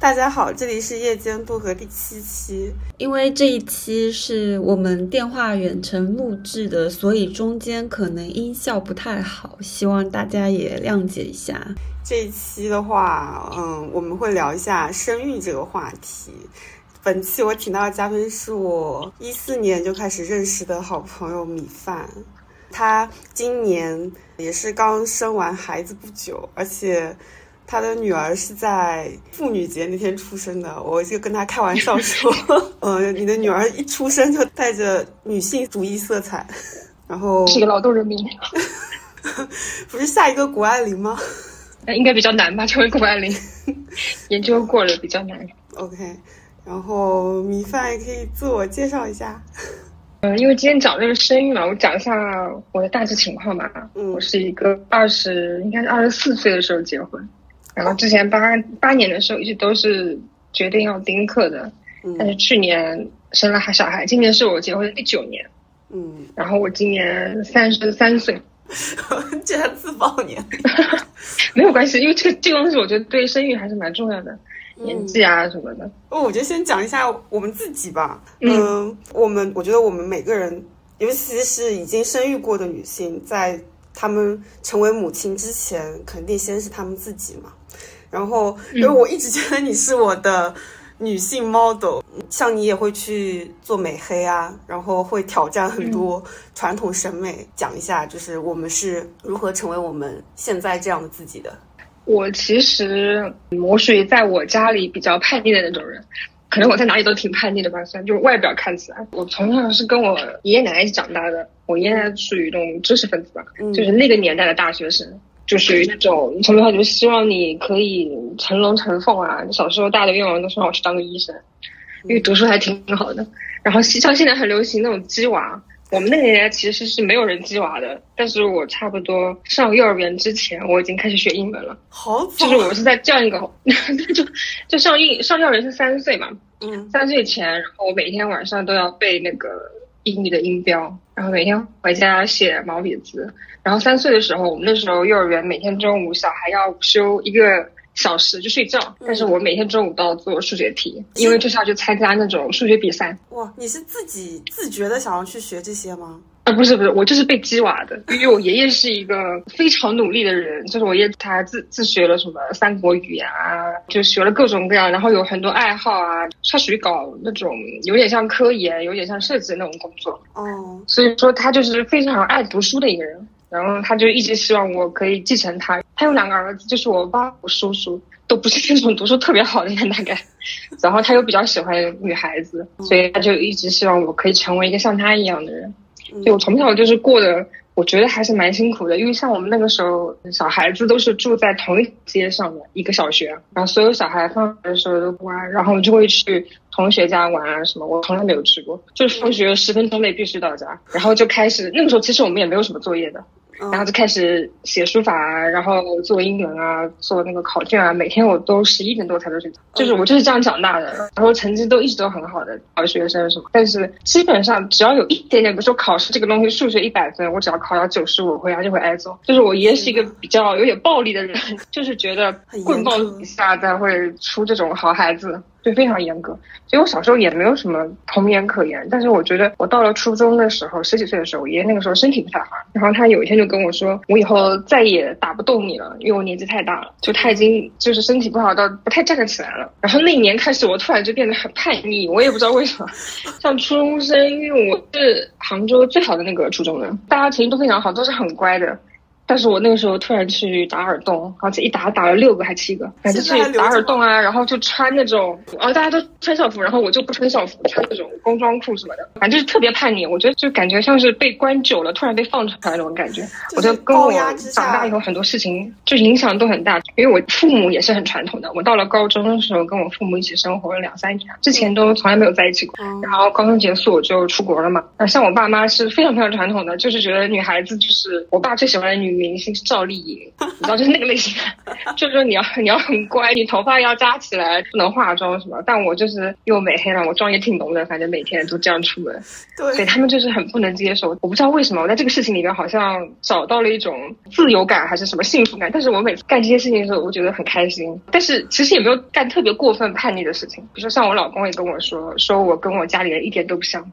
大家好，这里是夜间渡河第七期。因为这一期是我们电话远程录制的，所以中间可能音效不太好，希望大家也谅解一下。这一期的话，嗯，我们会聊一下生育这个话题。本期我请到的嘉宾是我一四年就开始认识的好朋友米饭，他今年也是刚生完孩子不久，而且。他的女儿是在妇女节那天出生的，我就跟他开玩笑说：“呃，你的女儿一出生就带着女性主义色彩，然后是个劳动人民，不是下一个谷爱凌吗？那应该比较难吧？成为谷爱凌，研究过了比较难。OK，然后米饭也可以自我介绍一下。嗯，因为今天讲的是生育嘛，我讲一下我的大致情况吧。嗯，我是一个二十，应该是二十四岁的时候结婚。然后之前八八年的时候一直都是决定要丁克的，但是去年生了孩小孩，今年是我结婚的第九年，嗯，然后我今年三十三岁，竟然自爆年，没有关系，因为这个这个东西我觉得对生育还是蛮重要的，年纪啊什么的。哦，我就先讲一下我们自己吧，嗯，我们我觉得我们每个人，尤其是已经生育过的女性，在她们成为母亲之前，肯定先是她们自己嘛。然后，因为我一直觉得你是我的女性 model，像你也会去做美黑啊，然后会挑战很多传统审美。讲一下，就是我们是如何成为我们现在这样的自己的。我其实我属于在我家里比较叛逆的那种人，可能我在哪里都挺叛逆的吧，虽然就是外表看起来。我从小是跟我爷爷奶奶一起长大的，我爷爷属于那种知识分子吧，就是那个年代的大学生。就属于那种从小就希望你可以成龙成凤啊！小时候大的愿望都说我去当个医生，因为读书还挺好的。然后像现在很流行那种鸡娃，我们那个年代其实是没有人鸡娃的。但是我差不多上幼儿园之前，我已经开始学英文了。好，就是我是在这样一个，就就上幼上幼儿园是三岁嘛，嗯，三岁前，然后我每天晚上都要背那个。英语的音标，然后每天回家写毛笔字。然后三岁的时候，我们那时候幼儿园每天中午小孩要午休一个小时就睡觉，但是我每天中午都要做数学题，因为就是要去参加那种数学比赛。哇，你是自己自觉的想要去学这些吗？啊，不是不是，我就是被鸡娃的，因为我爷爷是一个非常努力的人，就是我爷爷他自自学了什么三国语言啊，就学了各种各样，然后有很多爱好啊，他属于搞那种有点像科研，有点像设计的那种工作，哦，所以说他就是非常爱读书的一个人，然后他就一直希望我可以继承他，他有两个儿子，就是我爸我叔叔，都不是那种读书特别好的人大概，然后他又比较喜欢女孩子，所以他就一直希望我可以成为一个像他一样的人。就我从小就是过的，我觉得还是蛮辛苦的，因为像我们那个时候，小孩子都是住在同一街上的一个小学，然后所有小孩放学的时候都玩，然后就会去同学家玩啊什么。我从来没有去过，就是放学十分钟内必须到家，然后就开始那个时候其实我们也没有什么作业的。然后就开始写书法啊，然后做英文啊，做那个考卷啊，每天我都十一点多才能睡觉，就是我就是这样长大的，然后成绩都一直都很好的好学生什么，但是基本上只要有一点点，比如说考试这个东西，数学一百分，我只要考到九十五，回家就会挨揍。就是我爷爷是一个比较有点暴力的人，就是觉得棍棒底下才会出这种好孩子。就非常严格，所以我小时候也没有什么童年可言。但是我觉得我到了初中的时候，十几岁的时候，我爷爷那个时候身体不太好，然后他有一天就跟我说，我以后再也打不动你了，因为我年纪太大了，就他已经就是身体不好到不太站得起来了。然后那一年开始，我突然就变得很叛逆，我也不知道为什么。像初中生，因为我是杭州最好的那个初中的，大家成绩都非常好，都是很乖的。但是我那个时候突然去打耳洞，而且一打打了六个还七个，反正去打耳洞啊，然后就穿那种，哦，大家都穿校服，然后我就不穿校服，穿那种工装裤什么的，反正就是特别叛逆。我觉得就感觉像是被关久了，突然被放出来那种感觉。我觉得跟我长大以后很多事情就影响都很大，因为我父母也是很传统的。我到了高中的时候，跟我父母一起生活了两三年，之前都从来没有在一起过。然后高中结束我就出国了嘛。那像我爸妈是非常非常传统的，就是觉得女孩子就是我爸最喜欢的女。明星是赵丽颖，你知道就是那个类型，就是说你要你要很乖，你头发要扎起来，不能化妆什么。但我就是又美黑了，我妆也挺浓的，反正每天都这样出门，对，所以他们就是很不能接受。我不知道为什么我在这个事情里面好像找到了一种自由感还是什么幸福感，但是我每次干这些事情的时候，我觉得很开心。但是其实也没有干特别过分叛逆的事情，比如说像我老公也跟我说，说我跟我家里人一点都不像，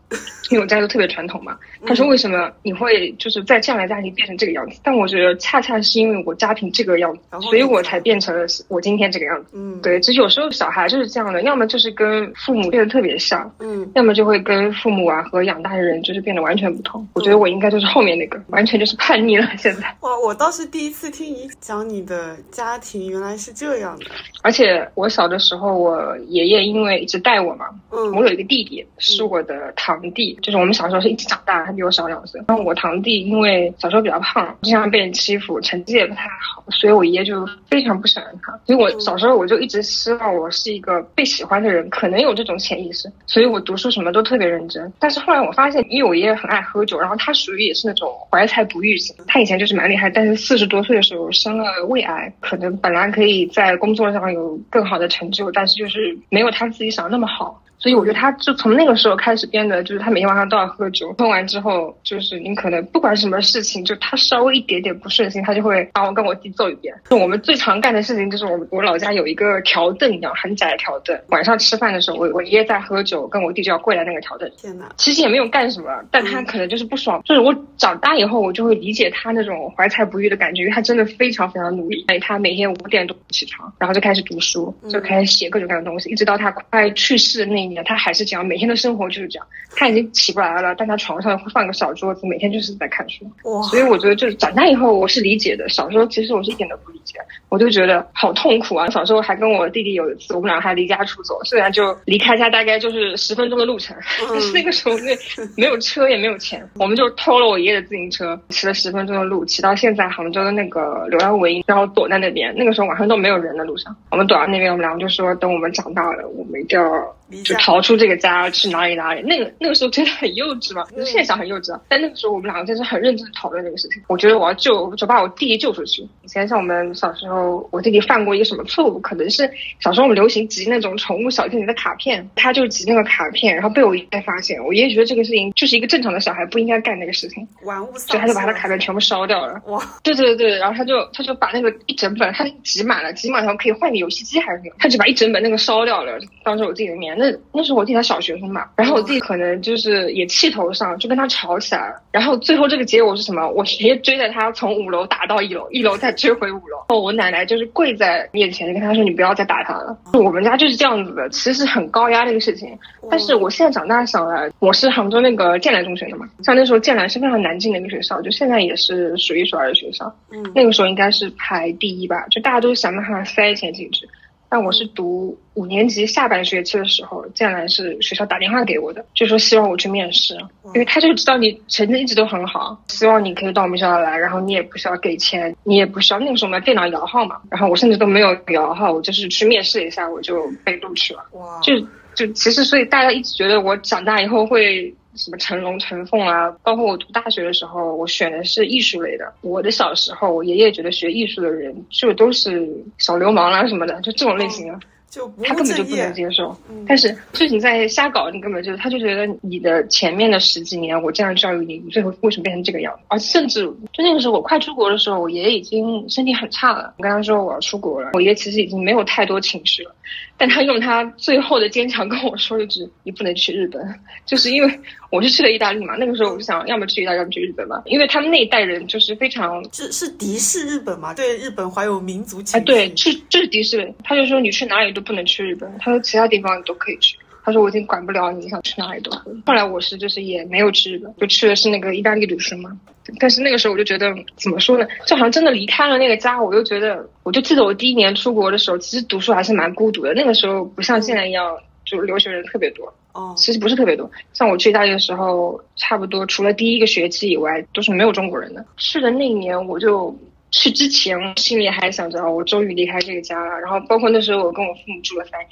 因为我家都特别传统嘛。他说为什么你会就是在这样的家庭变成这个样子？但我觉得恰恰是因为我家庭这个样子，所以我才变成了我今天这个样子。嗯，对，其实有时候小孩就是这样的，要么就是跟父母变得特别像，嗯，要么就会跟父母啊和养大的人就是变得完全不同。我觉得我应该就是后面那个，完全就是叛逆了。现在哇，我倒是第一次听你讲你的家庭原来是这样的。而且我小的时候，我爷爷因为一直带我嘛，嗯我有一个弟弟是我的堂弟，就是我们小时候是一起长大，他比我小两岁。然后我堂弟因为小时候比较胖，经常被人欺负，成绩也不太好，所以我爷爷就非常不喜欢他。所以我小时候我就一直希望我是一个被喜欢的人，可能有这种潜意识，所以我读书什么都特别认真。但是后来我发现，因为我爷爷很爱喝酒，然后他属于也是那种怀才不遇型，他以前就是蛮厉害，但是四十多岁的时候生了胃癌，可能本来可以在工作上有更好的成就，但是就是没有他自己想的那么好。所以我觉得他就从那个时候开始变得，就是他每天晚上都要喝酒，喝完之后，就是你可能不管什么事情，就他稍微一点点不顺心，他就会把我跟我弟揍一遍。就我们最常干的事情就是我我老家有一个条凳一样很窄的条凳，晚上吃饭的时候，我我爷爷在喝酒，跟我弟就要跪在那个条凳。天呐，其实也没有干什么，但他可能就是不爽。就是我长大以后，我就会理解他那种怀才不遇的感觉，因为他真的非常非常努力。他每天五点多起床，然后就开始读书，就开始写各种各样的东西，一直到他快去世的那一年，他还是这样，每天的生活就是这样。他已经起不来了，但他床上会放个小桌子，每天就是在看书。哇，所以我觉得，就是长大以后，我是理解的。小时候其实我是一点都不理解，我就觉得好痛苦啊。小时候还跟我弟弟有一次，我们俩还离家出走，虽然就离开家大概就是十分钟的路程，但是那个时候那没有车也没有钱，我们就偷了我爷爷的自行车，骑了十分钟的路，骑到现在杭州的那个柳腰围，然后躲在那边。那个时候晚上都没有人的路上，我们躲到那边，我们两个就说，等我们长大了，我们一定要就逃出这个家，去哪里哪里。那个那个时候真的很幼稚嘛，现在想很幼稚啊。但那个时候我们两个真是很认真地讨论这个事情。我觉得我要救，就把我弟弟救出去。以前像我们小时候，我弟弟犯过一个什么错误？可能是小时候我们流行集那种宠物小精灵的卡片，他就集那个卡片，然后被我爷爷发现。我爷爷觉得这个事情就是一个正常的小孩不应该干那个事情，玩物丧所以他就把他的卡片全部烧掉了。哇，对对对，然后他就他就把那个一整本，他集满了，集满然后可以换个游戏机还是什么，他就把一整本那个烧掉了，当着我自己的面。那那时候我弟才小学生嘛，然后我弟可能就是也气头上，就跟他吵起来了。然后最后这个结果是什么？我直接追着他从五楼打到一楼，一楼再追回五楼。然后我奶奶就是跪在面前跟他说：“你不要再打他了。”我们家就是这样子的，其实很高压的一个事情。但是我现在长大想来，我是杭州那个建南中学的嘛，像那时候建南是非常难进的一个学校，就现在也是数一数二的学校。嗯，那个时候应该是排第一吧，就大家都想办法塞钱进去。但我是读五年级下半学期的时候，建兰是学校打电话给我的，就说希望我去面试，因为他就知道你成绩一直都很好，希望你可以到我们学校来，然后你也不需要给钱，你也不需要那个时候我们电脑摇号嘛，然后我甚至都没有摇号，我就是去面试一下我就被录取了。哇，就就其实，所以大家一直觉得我长大以后会什么成龙成凤啊。包括我读大学的时候，我选的是艺术类的。我的小时候，我爷爷觉得学艺术的人就都是小流氓啦、什么的，就这种类型的。就他根本就不能，接受。嗯但是就是你在瞎搞，你根本就他就觉得你的前面的十几年我这样教育你，你最后为什么变成这个样子？而甚至就那个时候我快出国的时候，我爷爷已经身体很差了。我跟他说我要出国了，我爷爷其实已经没有太多情绪了，但他用他最后的坚强跟我说一句：“你不能去日本。”就是因为我是去了意大利嘛，那个时候我就想要么去意大利，要么去日本嘛，因为他们那一代人就是非常是是敌视日本嘛？对日本怀有民族情哎，对，是就是敌视，他就说你去哪里都不能去日本，他说其他地方你都可以去。他说我已经管不了你，想去哪里都可以。后来我是就是也没有去日本，就去的是那个意大利读书嘛。但是那个时候我就觉得怎么说呢，就好像真的离开了那个家，我就觉得，我就记得我第一年出国的时候，其实读书还是蛮孤独的。那个时候不像现在一样，就留学人特别多。哦，其实不是特别多，像我去意大利的时候，差不多除了第一个学期以外，都是没有中国人的。去的那一年，我就去之前心里还想着，哦我终于离开这个家了。然后包括那时候我跟我父母住了三年，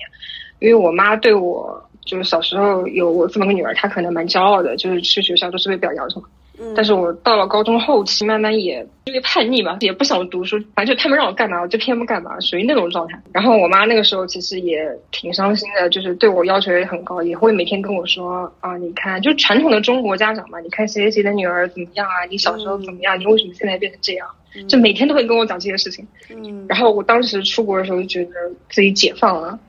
因为我妈对我就是小时候有我这么个女儿，她可能蛮骄傲的，就是去学校都是被表扬什么。但是我到了高中后期，慢慢也因为叛逆嘛，也不想读书，反正就他们让我干嘛我就偏不干嘛，属于那种状态。然后我妈那个时候其实也挺伤心的，就是对我要求也很高，也会每天跟我说啊，你看，就传统的中国家长嘛，你看谁谁谁的女儿怎么样啊，你小时候怎么样，你为什么现在变成这样？就每天都会跟我讲这些事情。嗯，然后我当时出国的时候就觉得自己解放了。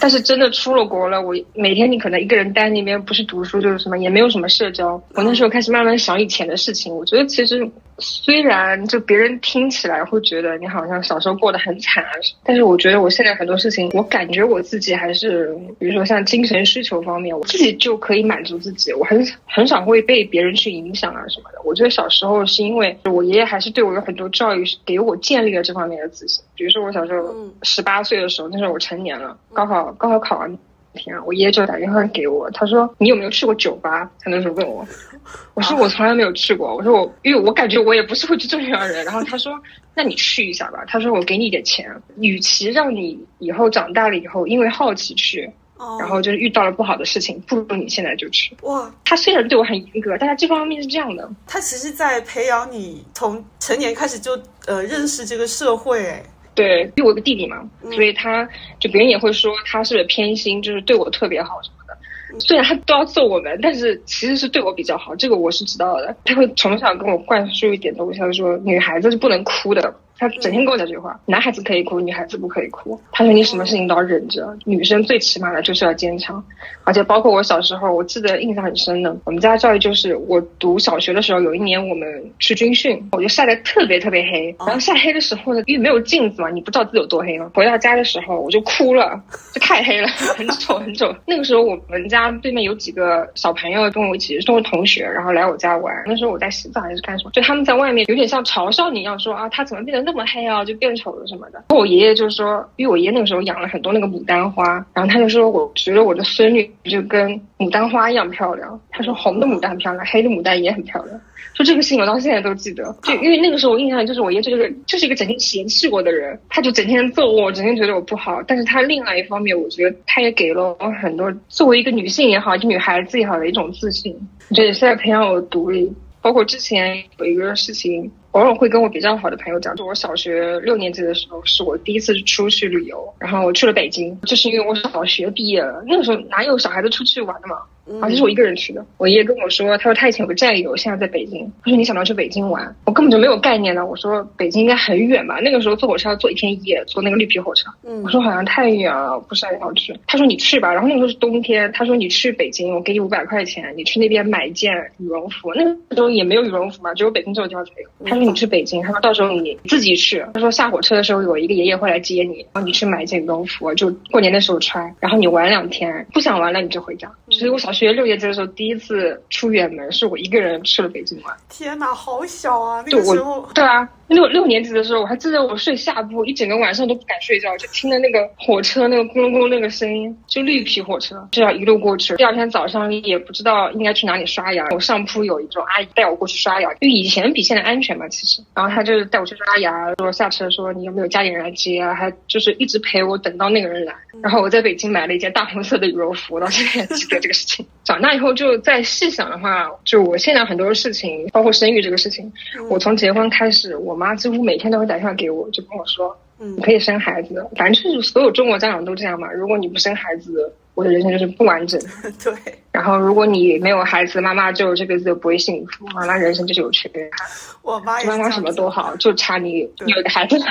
但是真的出了国了，我每天你可能一个人待那边，不是读书就是什么，也没有什么社交。我那时候开始慢慢想以前的事情，我觉得其实虽然就别人听起来会觉得你好像小时候过得很惨啊，但是我觉得我现在很多事情，我感觉我自己还是，比如说像精神需求方面，我自己就可以满足自己，我很很少会被别人去影响啊什么的。我觉得小时候是因为我爷爷还是对我有很多教育，给我建立了这方面的自信。比如说我小时候十八岁的时候，那时候我成年了。高考高考考完天，我爷爷就打电话给我，他说：“你有没有去过酒吧？”他那时候问我，我说：“我从来没有去过。”我说：“我因为我感觉我也不是会去这样的人。”然后他说：“那你去一下吧。”他说：“我给你点钱，与其让你以后长大了以后因为好奇去，然后就是遇到了不好的事情，不如你现在就去。”哇，他虽然对我很严格，但他这方面是这样的。他其实在培养你从成年开始就呃认识这个社会，哎。对，因为我有个弟弟嘛，所以他就别人也会说他是不是偏心，就是对我特别好什么的。虽然他都要揍我们，但是其实是对我比较好，这个我是知道的。他会从小跟我灌输一点东西，他说女孩子是不能哭的。他整天跟我讲这句话：男孩子可以哭，女孩子不可以哭。他说你什么事情都要忍着，女生最起码的就是要坚强。而且包括我小时候，我记得印象很深的，我们家教育就是我读小学的时候，有一年我们去军训，我就晒得特别特别黑。然后晒黑的时候呢，因为没有镜子嘛，你不知道自己有多黑嘛。回到家的时候，我就哭了，就太黑了，很丑很丑。那个时候我们家对面有几个小朋友跟我一起都是同学，然后来我家玩。那时候我在洗澡还是干什么，就他们在外面有点像嘲笑你一样，说啊他怎么变得那么黑啊，就变丑了什么的。然后我爷爷就说，因为我爷爷那个时候养了很多那个牡丹花，然后他就说，我觉得我的孙女就跟牡丹花一样漂亮。他说红的牡丹漂亮，黑的牡丹也很漂亮。说这个事情我到现在都记得，就因为那个时候我印象就是我爷这个就是一个整天嫌弃我的人，他就整天揍我，整天觉得我不好。但是他另外一方面，我觉得他也给了我很多作为一个女性也好，就女孩子也好的一种自信。我觉得也是在培养我独立。包括之前有一个事情。偶尔会跟我比较好的朋友讲，就我小学六年级的时候，是我第一次出去旅游，然后我去了北京，就是因为我小学毕业了，那个时候哪有小孩子出去玩的嘛。而且是我一个人去的。我爷爷跟我说，他说他以前有个战友，现在在北京。他说你想不想去北京玩？我根本就没有概念呢。我说北京应该很远吧？那个时候坐火车要坐一天一夜，坐那个绿皮火车。我说好像太远了，不是很想去。他说你去吧。然后那个时候是冬天，他说你去北京，我给你五百块钱，你去那边买一件羽绒服。那个时候也没有羽绒服嘛，只有北京这个地方才有。他说你去北京，他说到时候你自己去。他说下火车的时候有一个爷爷会来接你，然后你去买一件羽绒服，就过年的时候穿。然后你玩两天，不想玩了你就回家。所以我小学六年级的时候。第一次出远门是我一个人去了北京玩。天哪，好小啊！那个时候，对啊，六六年级的时候，我还记得我睡下铺，一整个晚上都不敢睡觉，就听着那个火车那个咕隆咕隆那个声音，就绿皮火车，这样一路过去。第二天早上也不知道应该去哪里刷牙，我上铺有一种阿姨带我过去刷牙，因为以前比现在安全嘛，其实。然后她就是带我去刷牙，说下车说你有没有家里人来接啊，还就是一直陪我等到那个人来。然后我在北京买了一件大红色的羽绒服，到现在还记得这个事情。长大以后就再细想的话，就我现在很多事情，包括生育这个事情，我从结婚开始，我妈几乎每天都会打电话给我，就跟我说，你可以生孩子，反正就是所有中国家长都这样嘛。如果你不生孩子，我的人生就是不完整。对。然后，如果你没有孩子，妈妈就这辈子就不会幸福，妈妈人生就是有缺憾。我妈妈妈什么都好，就差你有个孩子了。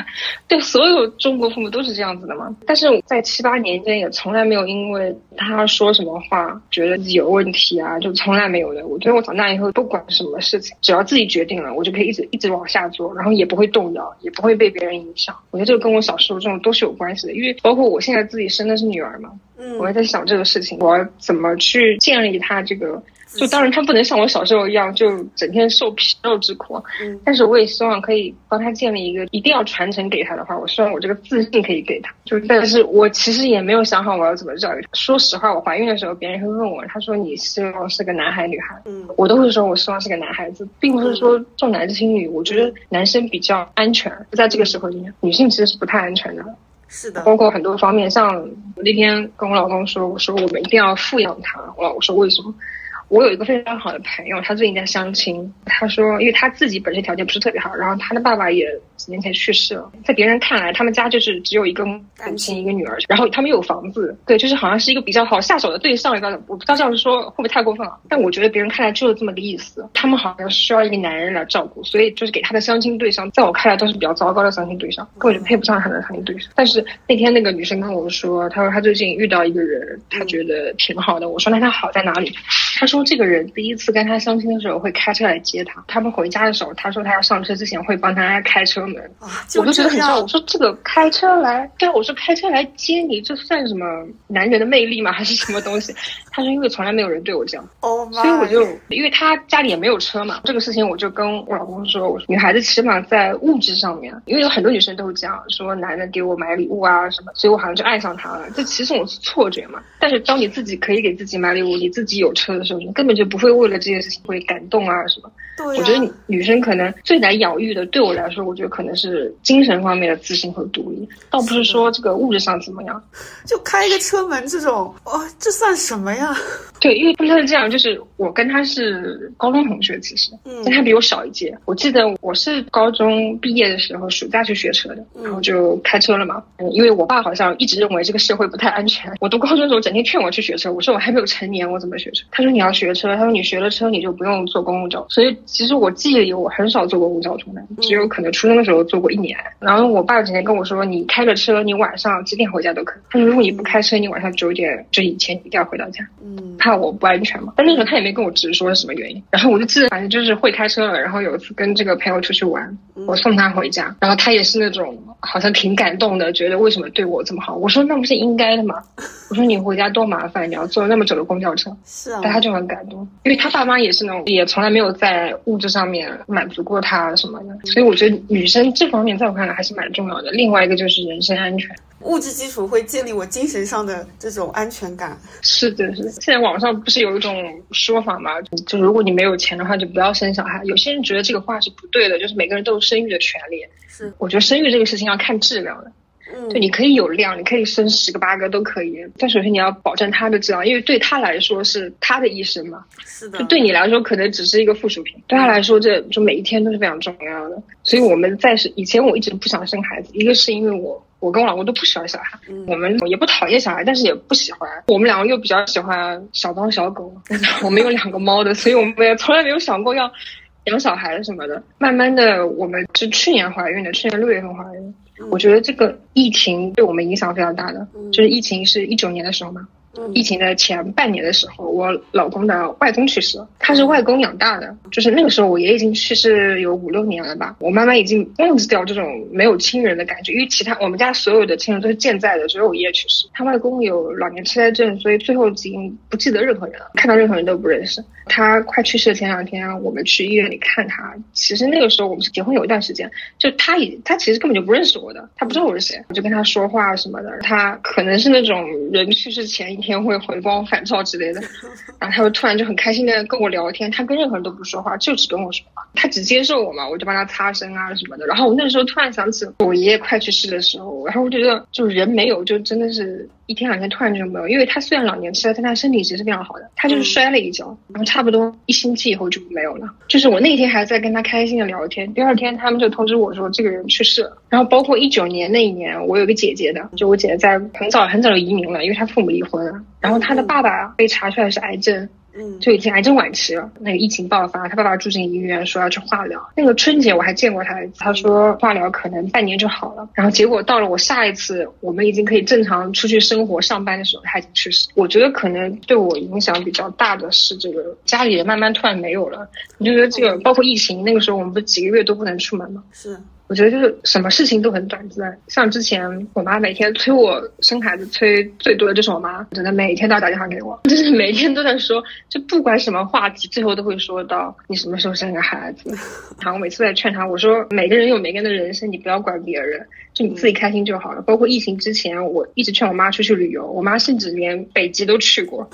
对，所有中国父母都是这样子的嘛。但是在七八年间，也从来没有因为他说什么话，觉得自己有问题啊，就从来没有的。我觉得我长大以后，不管什么事情，只要自己决定了，我就可以一直一直往下做，然后也不会动摇，也不会被别人影响。我觉得这个跟我小时候这种都是有关系的，因为包括我现在自己生的是女儿嘛。嗯我也在想这个事情，我要怎么去建立他这个？就当然他不能像我小时候一样，就整天受皮肉之苦。嗯，但是我也希望可以帮他建立一个，一定要传承给他的话，我希望我这个自信可以给他。就但是我其实也没有想好我要怎么教育他。说实话，我怀孕的时候，别人会问我，他说你希望是个男孩女孩？嗯，我都会说我希望是个男孩子，并不是说重男轻女。我觉得男生比较安全，在这个社会里面，女性其实是不太安全的。是的，包括很多方面，像我那天跟我老公说，我说我们一定要富养他。我老公说为什么？我有一个非常好的朋友，他最近在相亲。他说，因为他自己本身条件不是特别好，然后他的爸爸也几年前去世了。在别人看来，他们家就是只有一个母亲一个女儿，然后他们又有房子，对，就是好像是一个比较好下手的对象。我不知道这样说会不会太过分了，但我觉得别人看来就是这么个意思。他们好像需要一个男人来照顾，所以就是给他的相亲对象，在我看来都是比较糟糕的相亲对象，根本就配不上他的相亲对象。但是那天那个女生跟我说，她说她最近遇到一个人，她觉得挺好的。我说那他好在哪里？她说这个人第一次跟他相亲的时候会开车来接他，他们回家的时候，他说他要上车之前会帮他开车门。我就觉得很笑。我说这个开车来，对啊，我说开车来接你，这算什么男人的魅力吗？还是什么东西？他说因为从来没有人对我这样，所以我就因为他家里也没有车嘛，这个事情我就跟我老公说，我说女孩子起码在物质上面，因为有很多女生都是这样说，男的给我买礼物啊什么，所以我好像就爱上他了。这其实我是错觉嘛。但是当你自己可以给自己买礼物，你自己有车的时候，你根本就不会为了这件事情会感动啊什么。对，我觉得女生可能最难养育的，对我来说，我觉得可能是精神方面的自信和独立，倒不是说这个物质上怎么样。就开一个车门这种，哦，这算什么呀？对，因为他是这样，就是我跟他是高中同学，其实，嗯但他比我小一届。我记得我是高中毕业的时候暑假去学车的，然后就开车了嘛。嗯，因为我爸好像一直认为这个社会不太安全。我读高中的时候整天劝我去学车，我说我还没有成年，我怎么学车？他说你要学车，他说你学了车你就不用坐公共交通。所以其实我记忆里我很少坐过公共交通的，只有可能初中的时候坐过一年。然后我爸整天跟我说，你开着车，你晚上几点回家都可以。他说如果你不开车，你晚上九点就以前一定要回到家。嗯，怕我不安全嘛？但那时候他也没跟我直说是什么原因。然后我就记得，反正就是会开车了。然后有一次跟这个朋友出去玩，我送他回家，然后他也是那种好像挺感动的，觉得为什么对我这么好？我说那不是应该的吗？我说你回家多麻烦，你要坐那么久的公交车。是啊，但他就很感动，因为他爸妈也是那种，也从来没有在物质上面满足过他什么的。所以我觉得女生这方面在我看来还是蛮重要的。另外一个就是人身安全。物质基础会建立我精神上的这种安全感。是的，是的。现在网上不是有一种说法吗？就如果你没有钱的话，就不要生小孩。有些人觉得这个话是不对的，就是每个人都有生育的权利。是，我觉得生育这个事情要看质量的。嗯，就你可以有量，你可以生十个八个都可以，但首先你要保证他的质量，因为对他来说是他的一生嘛。是的。就对你来说可能只是一个附属品，对他来说这就每一天都是非常重要的。所以我们在是以前我一直不想生孩子，一个是因为我。我跟我老公都不喜欢小孩，我们也不讨厌小孩，但是也不喜欢。我们两个又比较喜欢小猫小狗，我们有两个猫的，所以我们也从来没有想过要养小孩什么的。慢慢的，我们是去年怀孕的，去年六月份怀孕。我觉得这个疫情对我们影响非常大的，就是疫情是一九年的时候嘛。疫情的前半年的时候，我老公的外公去世了，他是外公养大的，就是那个时候我爷爷已经去世有五六年了吧，我妈妈已经忘记掉这种没有亲人的感觉，因为其他我们家所有的亲人都是健在的，只有我爷爷去世，他外公有老年痴呆症，所以最后已经不记得任何人了，看到任何人都不认识。他快去世的前两天，我们去医院里看他，其实那个时候我们是结婚有一段时间，就他已他其实根本就不认识我的，他不知道我是谁，我就跟他说话什么的，他可能是那种人去世前一。天会回光返照之类的，然后他就突然就很开心的跟我聊天，他跟任何人都不说话，就只跟我说话，他只接受我嘛，我就帮他擦身啊什么的。然后我那时候突然想起我爷爷快去世的时候，然后我觉得就是人没有，就真的是一天两天突然就没有，因为他虽然老年痴呆，但他身体其实非常好的，他就是摔了一跤，然后差不多一星期以后就没有了。就是我那天还在跟他开心的聊天，第二天他们就通知我说这个人去世了。然后包括一九年那一年，我有个姐姐的，就我姐姐在很早很早就移民了，因为她父母离婚了。然后她的爸爸被查出来是癌症，嗯，就已经癌症晚期了。那个疫情爆发，他爸爸住进医院，说要去化疗。那个春节我还见过他他说化疗可能半年就好了。然后结果到了我下一次，我们已经可以正常出去生活、上班的时候，他已经去世。我觉得可能对我影响比较大的是这个家里人慢慢突然没有了。你就觉得这个包括疫情那个时候，我们不是几个月都不能出门吗？是。我觉得就是什么事情都很短暂，像之前我妈每天催我生孩子，催最多的就是我妈，真的每天都要打电话给我，就是每天都在说，就不管什么话题，最后都会说到你什么时候生个孩子。然后我每次在劝她，我说每个人有每个人的人生，你不要管别人，就你自己开心就好了。包括疫情之前，我一直劝我妈出去旅游，我妈甚至连北极都去过。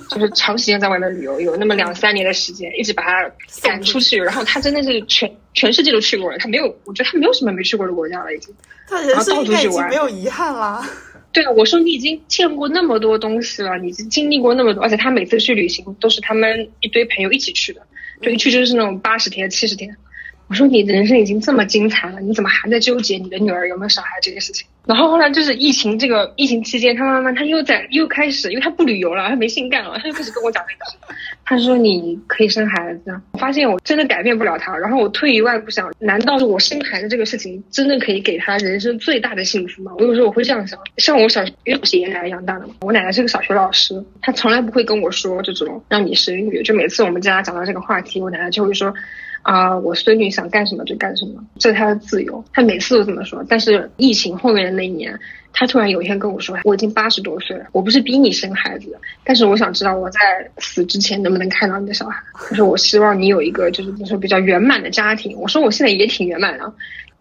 就是长时间在外面旅游，有那么两三年的时间，一直把他赶出去。然后他真的是全全世界都去过了，他没有，我觉得他没有什么没去过的国家了，已经。他人生应该已经没有遗憾啦。对啊，我说你已经见过那么多东西了，你已经经历过那么多，而且他每次去旅行都是他们一堆朋友一起去的，就一去就是那种八十天、七十天。我说你的人生已经这么精彩了，你怎么还在纠结你的女儿有没有小孩这件事情？然后后来就是疫情这个疫情期间，他妈妈他又在又开始，因为他不旅游了，他没性干了，他就开始跟我讲那个，他说你可以生孩子。我发现我真的改变不了他，然后我退一万步想，难道是我生孩子这个事情真的可以给他人生最大的幸福吗？我有时候我会这样想。像我小，因为我是爷爷奶奶养大的嘛，我奶奶是个小学老师，她从来不会跟我说这种让你生育，就每次我们家讲到这个话题，我奶奶就会说。啊，我孙女想干什么就干什么，这是她的自由。她每次都这么说。但是疫情后面的那一年，她突然有一天跟我说：“我已经八十多岁了，我不是逼你生孩子，但是我想知道我在死之前能不能看到你的小孩。她说我希望你有一个就是说比较圆满的家庭。我说我现在也挺圆满的。”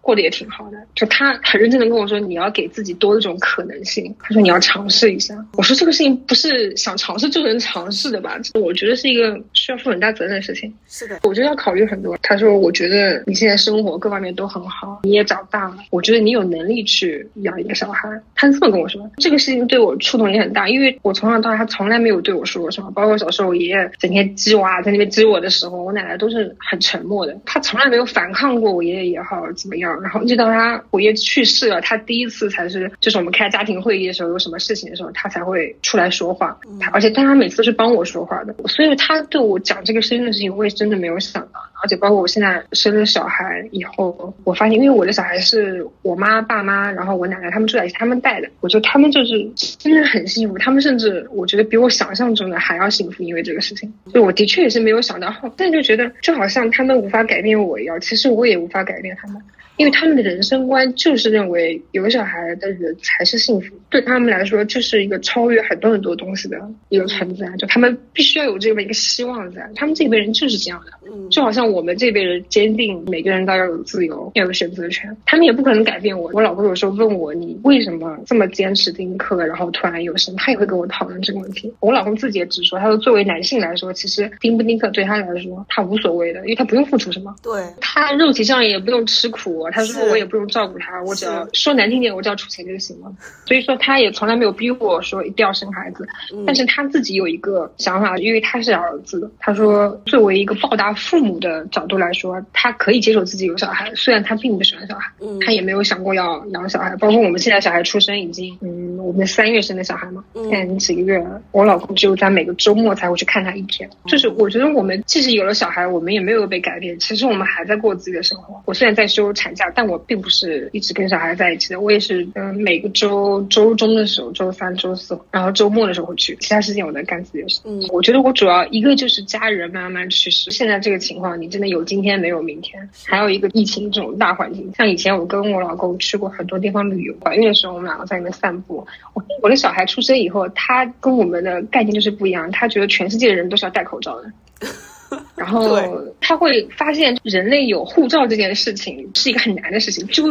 过得也挺好的，就他很认真的跟我说，你要给自己多一种可能性。他说你要尝试一下。我说这个事情不是想尝试就能尝试的吧？我觉得是一个需要负很大责任的事情。是的，我觉得要考虑很多。他说，我觉得你现在生活各方面都很好，你也长大了，我觉得你有能力去养一个小孩。他是这么跟我说，这个事情对我触动也很大，因为我从小到大他从来没有对我说过什么，包括小时候我爷爷整天激我啊，在那边激我的时候，我奶奶都是很沉默的，他从来没有反抗过我爷爷也好怎么样。然后一直到他我爷去世了，他第一次才是，就是我们开家庭会议的时候，有什么事情的时候，他才会出来说话。他而且，但他每次都是帮我说话的，所以他对我讲这个生的事情，我也真的没有想到。而且包括我现在生了小孩以后，我发现，因为我的小孩是我妈、爸妈，然后我奶奶他们住在一起，他们带的，我觉得他们就是真的很幸福。他们甚至我觉得比我想象中的还要幸福，因为这个事情，就我的确也是没有想到。但就觉得就好像他们无法改变我一样，其实我也无法改变他们。因为他们的人生观就是认为有小孩的人才是幸福，对他们来说就是一个超越很多很多东西的一个存在，就他们必须要有这么一个希望在。他们这一辈人就是这样的，就好像我们这辈人坚定每个人都要有自由，要有选择权，他们也不可能改变我。我老公有时候问我你为什么这么坚持丁克，然后突然有生，他也会跟我讨论这个问题。我老公自己也直说，他说作为男性来说，其实丁不丁克对他来说他无所谓的，因为他不用付出什么，对他肉体上也不用吃苦。他说我也不用照顾他，我只要说难听点，我只要出钱就行了。所以说他也从来没有逼我说一定要生孩子，但是他自己有一个想法，因为他是儿子，他说作为一个报答父母的角度来说，他可以接受自己有小孩，虽然他并不喜欢小孩，他也没有想过要养小孩。包括我们现在小孩出生已经，嗯，我们三月生的小孩嘛，现在已经几个月了，我老公只有在每个周末才会去看他一天。就是我觉得我们即使有了小孩，我们也没有被改变，其实我们还在过自己的生活。我虽然在休产假，但我。并不是一直跟小孩在一起的，我也是，嗯，每个周周中的时候，周三、周四，然后周末的时候会去，其他时间我在干自己的事。嗯，我觉得我主要一个就是家人慢慢去世，现在这个情况，你真的有今天没有明天。还有一个疫情这种大环境，像以前我跟我老公去过很多地方旅游，怀孕的时候我们两个在里面散步。我我的小孩出生以后，他跟我们的概念就是不一样，他觉得全世界的人都是要戴口罩的。然后他会发现人类有护照这件事情是一个很难的事情，就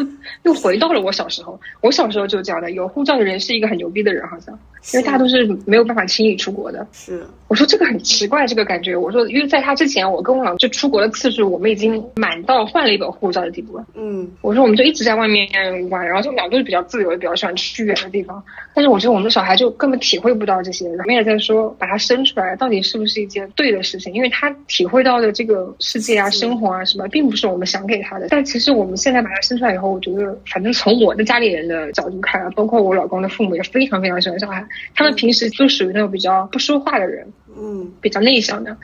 又回到了我小时候。我小时候就讲的，有护照的人是一个很牛逼的人，好像，因为大家都是没有办法轻易出国的。是，我说这个很奇怪，这个感觉。我说，因为在他之前，我跟我老公就出国的次数，我们已经满到换了一本护照的地步了。嗯，我说我们就一直在外面玩，然后就两个都是比较自由，比较喜欢去远的地方。但是我觉得我们的小孩就根本体会不到这些。我们也在说，把他生出来到底是不是一件对的事情，因为他。体会到的这个世界啊、生活啊什么，并不是我们想给他的。但其实我们现在把他生出来以后，我觉得，反正从我的家里人的角度看啊，包括我老公的父母也非常非常喜欢小孩。他们平时都属于那种比较不说话的人，嗯，比较内向的。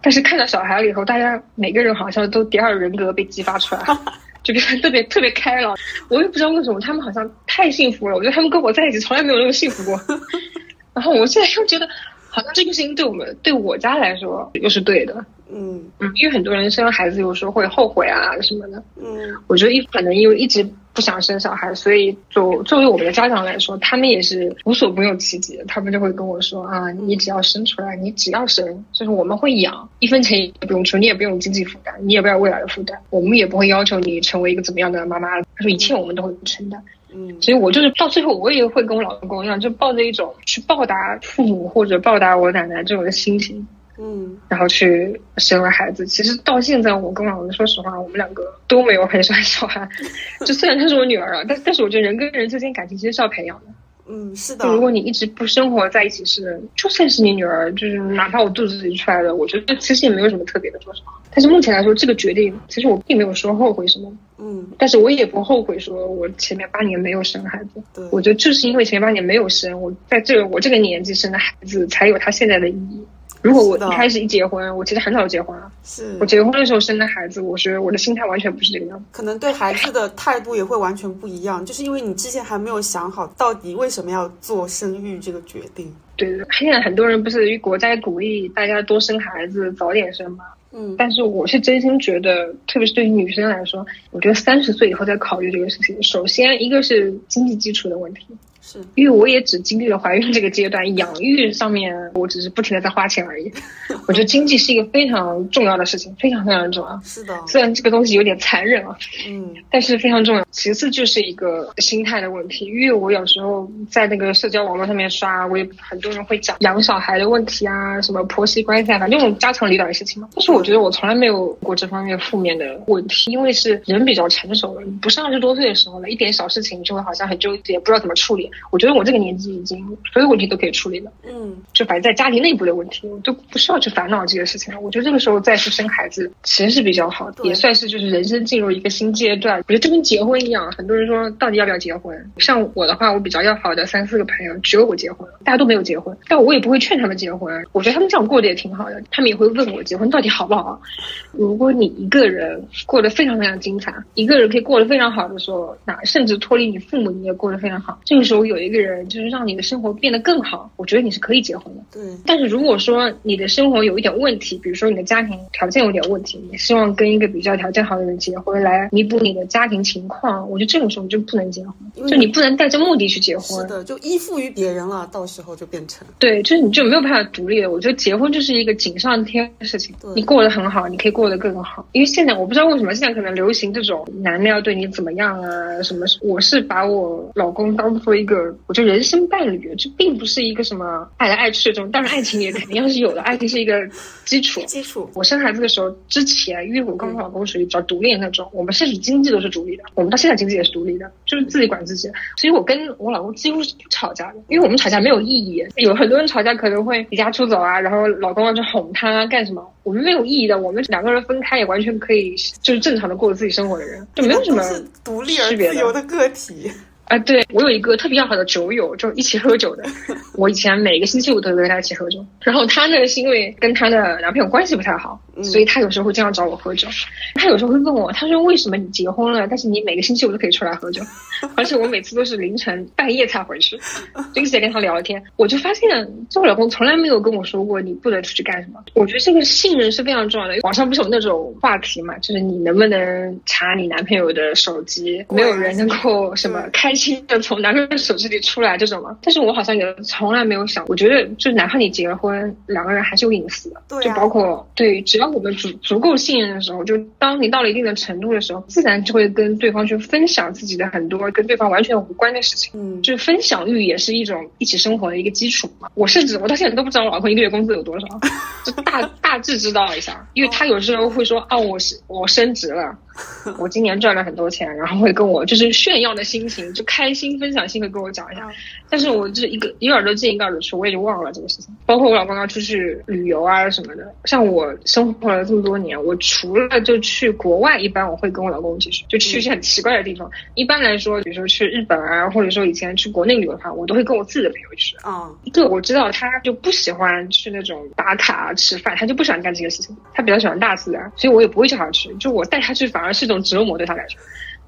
但是看到小孩了以后，大家每个人好像都第二人格被激发出来，就变得特别特别开朗。我也不知道为什么，他们好像太幸福了。我觉得他们跟我在一起从来没有那么幸福过。然后我现在又觉得。好像这个事情对我们对我家来说又是对的，嗯。嗯，因为很多人生了孩子有时候会后悔啊什么的，嗯，我觉得一可能因为一直不想生小孩，所以作作为我们的家长来说，他们也是无所不用其极，他们就会跟我说啊，你只要生出来，你只要生，就是我们会养，一分钱也不用出，你也不用经济负担，你也不要未来的负担，我们也不会要求你成为一个怎么样的妈妈，他说一切我们都会承担。嗯，所以我就是到最后，我也会跟我老公一样，就抱着一种去报答父母或者报答我奶奶这种的心情，嗯，然后去生了孩子。其实到现在，我跟老公说实话，我们两个都没有很 喜欢小孩。就虽然她是我女儿啊，但但是我觉得人跟人之间感情其实是要培养的。嗯，是的。就如果你一直不生活在一起是，就算是你女儿，就是哪怕我肚子里出来的，我觉得其实也没有什么特别的说实话。但是目前来说，这个决定其实我并没有说后悔什么。嗯，但是我也不后悔，说我前面八年没有生孩子。对，我觉得就是因为前面八年没有生，我在这个我这个年纪生的孩子才有他现在的意义。如果我一开始一结婚，我其实很早就结婚了。是我结婚的时候生的孩子，我觉得我的心态完全不是这个样子。可能对孩子的态度也会完全不一样，就是因为你之前还没有想好到底为什么要做生育这个决定。对对，现在很多人不是国家鼓励大家多生孩子，早点生吗？嗯，但是我是真心觉得，特别是对于女生来说，我觉得三十岁以后再考虑这个事情。首先，一个是经济基础的问题。是因为我也只经历了怀孕这个阶段，养育上面我只是不停的在花钱而已。我觉得经济是一个非常重要的事情，非常非常重要。是的，虽然这个东西有点残忍啊，嗯，但是非常重要。其次就是一个心态的问题，因为我有时候在那个社交网络上面刷，我也很多人会讲养小孩的问题啊，什么婆媳关系啊，反正这种家长里短的事情嘛。但是我觉得我从来没有过这方面负面的问题，因为是人比较成熟了，不是二十多岁的时候了，一点小事情就会好像很纠结，不知道怎么处理。我觉得我这个年纪已经所有问题都可以处理了，嗯，就反正在家庭内部的问题，我都不需要去烦恼这些事情了。我觉得这个时候再去生孩子，其实是比较好的，也算是就是人生进入一个新阶段。我觉得就跟结婚一样，很多人说到底要不要结婚？像我的话，我比较要好的三四个朋友，只有我结婚了，大家都没有结婚，但我也不会劝他们结婚。我觉得他们这样过得也挺好的，他们也会问我结婚到底好不好。如果你一个人过得非常非常精彩，一个人可以过得非常好的时候，那甚至脱离你父母，你也过得非常好。这个时候有一个人就是让你的生活变得更好，我觉得你是可以结婚的。对。但是如果说你的生活有一点问题，比如说你的家庭条件有点问题，你希望跟一个比较条件好的人结婚来弥补你的家庭情况，我觉得这种时候就不能结婚，就你不能带着目的去结婚。是的，就依附于别人了，到时候就变成对，就是你就没有办法独立了。我觉得结婚就是一个锦上添的事情，你过得很好，你可以过得更好。因为现在我不知道为什么现在可能流行这种男的要对你怎么样啊什么，我是把我老公当做一个，我觉得人生伴侣，这并不是一个什么爱来爱去的这种，当然爱情也肯定要是有的，爱情是一个基础。基础。我生孩子的时候之前，因为我跟我老公属于比较独立的那种，我们甚至经济都是独立的，我们到现在经济也是独立的，就是自己管自己。所以我跟我老公几乎是不吵架的，因为我们吵架没有意义。有很多人吵架可能会离家出走啊，然后老公要去哄他干什么？我们没有意义的，我们两个人分开也完全可以，就是正常的过自己生活的人，就没有什么独立而自由的个体。啊，对我有一个特别要好的酒友，就一起喝酒的。我以前每个星期五都跟他一起喝酒。然后他呢，是因为跟他的男朋友关系不太好，所以他有时候会经常找我喝酒。他有时候会问我，他说为什么你结婚了，但是你每个星期五都可以出来喝酒，而且我每次都是凌晨半夜才回去，就一直在跟他聊天。我就发现，这我老公从来没有跟我说过你不能出去干什么。我觉得这个信任是非常重要的。网上不是有那种话题嘛，就是你能不能查你男朋友的手机？没有人能够什么开。的从男人手机里出来这种吗，但是我好像也从来没有想，我觉得就哪怕你结了婚，两个人还是有隐私的，对，就包括对，只要我们足足够信任的时候，就当你到了一定的程度的时候，自然就会跟对方去分享自己的很多跟对方完全无关的事情，嗯，就是分享欲也是一种一起生活的一个基础嘛。我甚至我到现在都不知道我老公一个月工资有多少，就大 大致知道一下，因为他有时候会说啊，我是我升职了。我今年赚了很多钱，然后会跟我就是炫耀的心情，就开心分享心会跟我讲一下。但是我就是一个一个耳朵进一个耳朵出，我也就忘了这个事情。包括我老公要出去旅游啊什么的，像我生活了这么多年，我除了就去国外，一般我会跟我老公一起去，就去一些很奇怪的地方。一般来说，比如说去日本啊，或者说以前去国内旅游的话，我都会跟我自己的朋友去。啊，对，我知道他就不喜欢去那种打卡吃饭，他就不喜欢干这些事情，他比较喜欢大自然，所以我也不会叫他去。就我带他去，反而是一种折磨对他来说。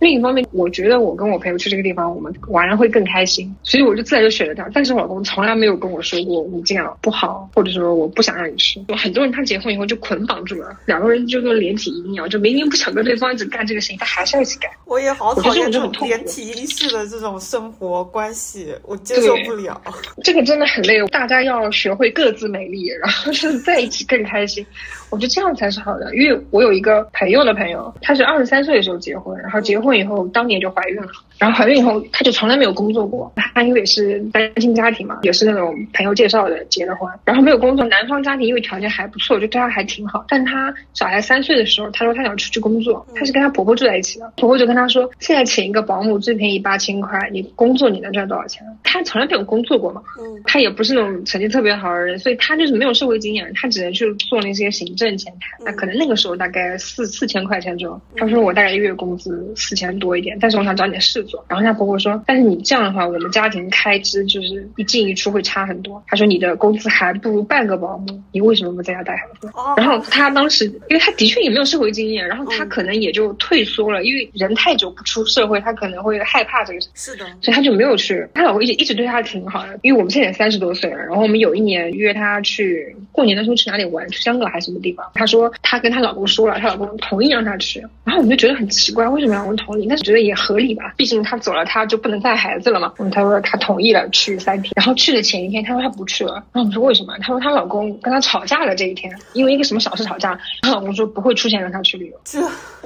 另一方面，我觉得我跟我朋友去这个地方，我们玩的会更开心，所以我就自然就选了他。但是我老公从来没有跟我说过你这样不好，或者说我不想让你去。有很多人他结婚以后就捆绑住了，两个人就跟连体婴一样，就明明不想跟对方一直干这个事情，他还是要一起干。我也好讨厌这种连体婴式的这种生活关系，我接受不了。这个真的很累，大家要学会各自美丽，然后就是在一起更开心。我觉得这样才是好的，因为我有一个朋友的朋友，他是二十三岁的时候结婚，然后结婚以后当年就怀孕了，然后怀孕以后，她就从来没有工作过。她因为也是单亲家庭嘛，也是那种朋友介绍的结的婚，然后没有工作。男方家庭因为条件还不错，就对她还挺好。但她小孩三岁的时候，她说她想出去工作，她是跟她婆婆住在一起的。婆婆就跟她说，现在请一个保姆最便宜八千块，你工作你能赚多少钱？她从来没有工作过嘛，嗯她也不是那种成绩特别好的人，所以她就是没有社会经验，她只能去做那些行政前台。那可能那个时候大概四四千块钱左右。她说我大概一个月工资四千多一点，但是我想找点事做。然后她婆婆说，但是你这样的话，我们家庭开支就是一进一出会差很多。她说你的工资还不如半个保姆，你为什么不在家带孩子？哦，然后她当时，因为她的确也没有社会经验，然后她可能也就退缩了，因为人太久不出社会，她可能会害怕这个事。是的，所以她就没有去。她老公一直一直对她挺好的，因为我们现在也三十多岁了，然后我们有一年约她去过年的时候去哪里玩，去香港还是什么地方。她说她跟她老公说了，她老公同意让她去，然后我们就觉得很奇怪，为什么老公同意？但是觉得也合理吧，毕竟她走了，她就不能带孩子了嘛。嗯，她说她同意了去三天，然后去的前一天，她说她不去了。然后我们说为什么？她说她老公跟她吵架了这一天，因为一个什么小事吵架，她老公说不会出现让她去旅游。这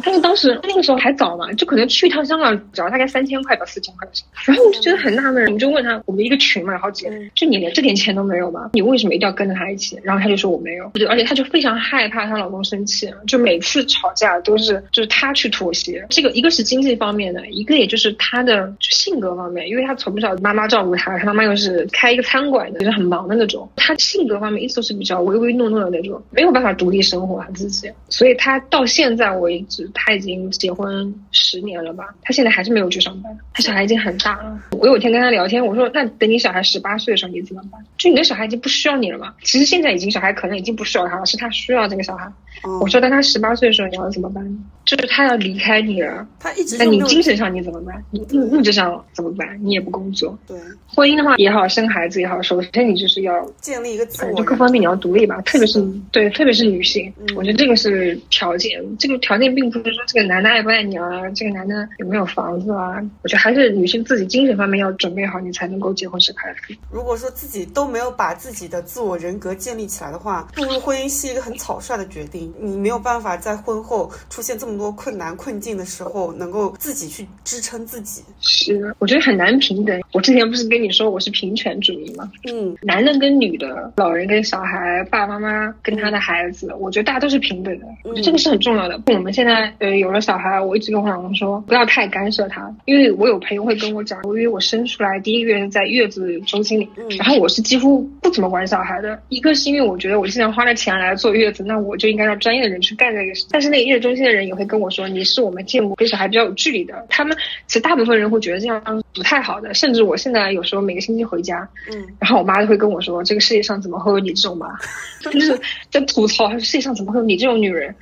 但是当时那个时候还早嘛，就可能去一趟香港只要大概三千块到四千块钱。然后我就觉得很纳闷，我们就问他，我们一个群嘛，有好几个，就你连这点钱都没有吗？你为什么一定要跟着他一起？然后他就说我没有，而且他就非常害怕她老公生气，就每次吵架都是就是她去妥协。这个一个是经济方面的，一个也就是他的性格方面，因为他从小妈妈照顾他，他妈妈又是开一个餐馆的，就是很忙的那种，他性格方面一直都是比较唯唯诺诺的那种，没有办法独立生活自己，所以他到现在为止，他已经结婚十年了吧，他现在还是没有去上班，他小孩已经很大了。我有一天跟他聊天，我说那等你小孩十八岁的时候你怎么办？就你的小孩已经不需要你了嘛？其实现在已经小孩可能已经不需要他了，是他需要这个小孩。嗯我说当他十八岁的时候你要怎么办？就是他要离开你了，他一直那你精神上你怎么办？你物物质上怎么办？你也不工作，对婚姻的话也好，生孩子也好，首先你就是要建立一个自反我就各方面你要独立吧，特别是对，特别是女性，嗯我觉得这个是条件。这个条件并不是说这个男的爱不爱你啊，这个男的有没有房子啊，我觉得还是女性自己精神方面要准备好，你才能够结婚生孩子。如果说自己都没有把自己的自我人格建立起来的话，步入婚姻是一个很草率的决定。你没有办法在婚后出现这么多困难困境的时候，能够自己去支撑自己。是，我觉得很难平等。我之前不是跟你说我是平权主义吗？嗯男人跟女的，老人跟小孩，爸爸妈妈跟他的孩子，我觉得大家都是平等的，我觉得这个是很重要的。我们现在呃有了小孩，我一直跟我老公说不要太干涉他，因为我有朋友会跟我讲，因为我生出来第一个月是在月子中心里，嗯然后我是几乎不怎么管小孩的。一个是因为我觉得我既然花了钱来坐月子，那我就应该让专业的人去干这个事。但是那个月子中心的人也会跟我说，你是我们见过跟小孩比较有距离的。他们其实大部分人会觉得这样不太好的，甚至我现在有时候每个星期回家，嗯然后我妈就会跟我说：“这个世界上怎么会有你这种妈？”就是在吐槽，她说世界上怎么会有你这种女人？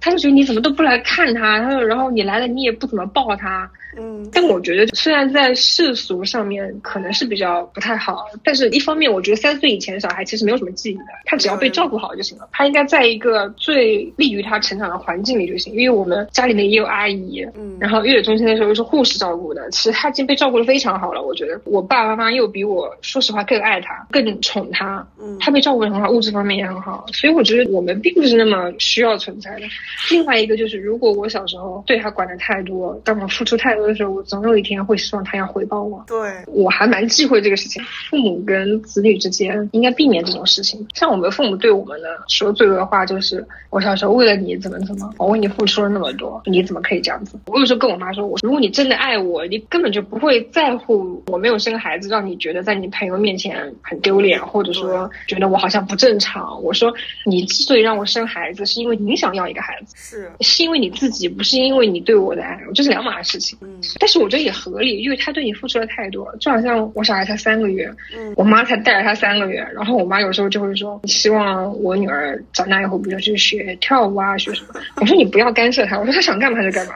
她就觉得你怎么都不来看她，她说然后你来了你也不怎么抱她。嗯但我觉得虽然在世俗上面可能是比较不太好，但是一方面我觉得三岁以前的小孩其实没有什么记忆的，他只要被照顾好就行了。他应该在一个最利于他成长的环境里就行。因为我们家里面也有阿姨，嗯然后月子中心的时候又是护士照顾的，其实他已经被照顾的非常好了。我觉得我爸爸妈妈又比我说实话更爱他，更宠他，嗯他被照顾的很好，物质方面也很好，所以我觉得我们并不是那么需要存在的。另外一个就是，如果我小时候对他管的太多，当我付出太多的时候，我总有一天会希望他要回报我。对我还蛮忌讳这个事情，父母跟子女之间应该避免这种事情。像我们父母对我们的说最多的话就是：“我小时候为了你怎么怎么，我为你付出了那么多，你怎么可以这样子？”我有时候跟我妈说：“我如果你真的爱我，你根本就不会在乎我没有生孩子，让你觉得在你朋友面前很丢脸，或者说觉得我好像不正常。”我说：“你之所以让我生孩子，是因为你想要一个孩子，是是因为你自己，不是因为你对我的爱，这是两码事情。”嗯。但是我觉得也合理，因为他对你付出了太多，就好像我小孩才三个月，嗯。我妈才带着他三个月，然后我妈有时候就会说，希望我女儿长大以后，比如去学跳舞啊，学什么。我说你不要干涉她，我说她想干嘛就干嘛，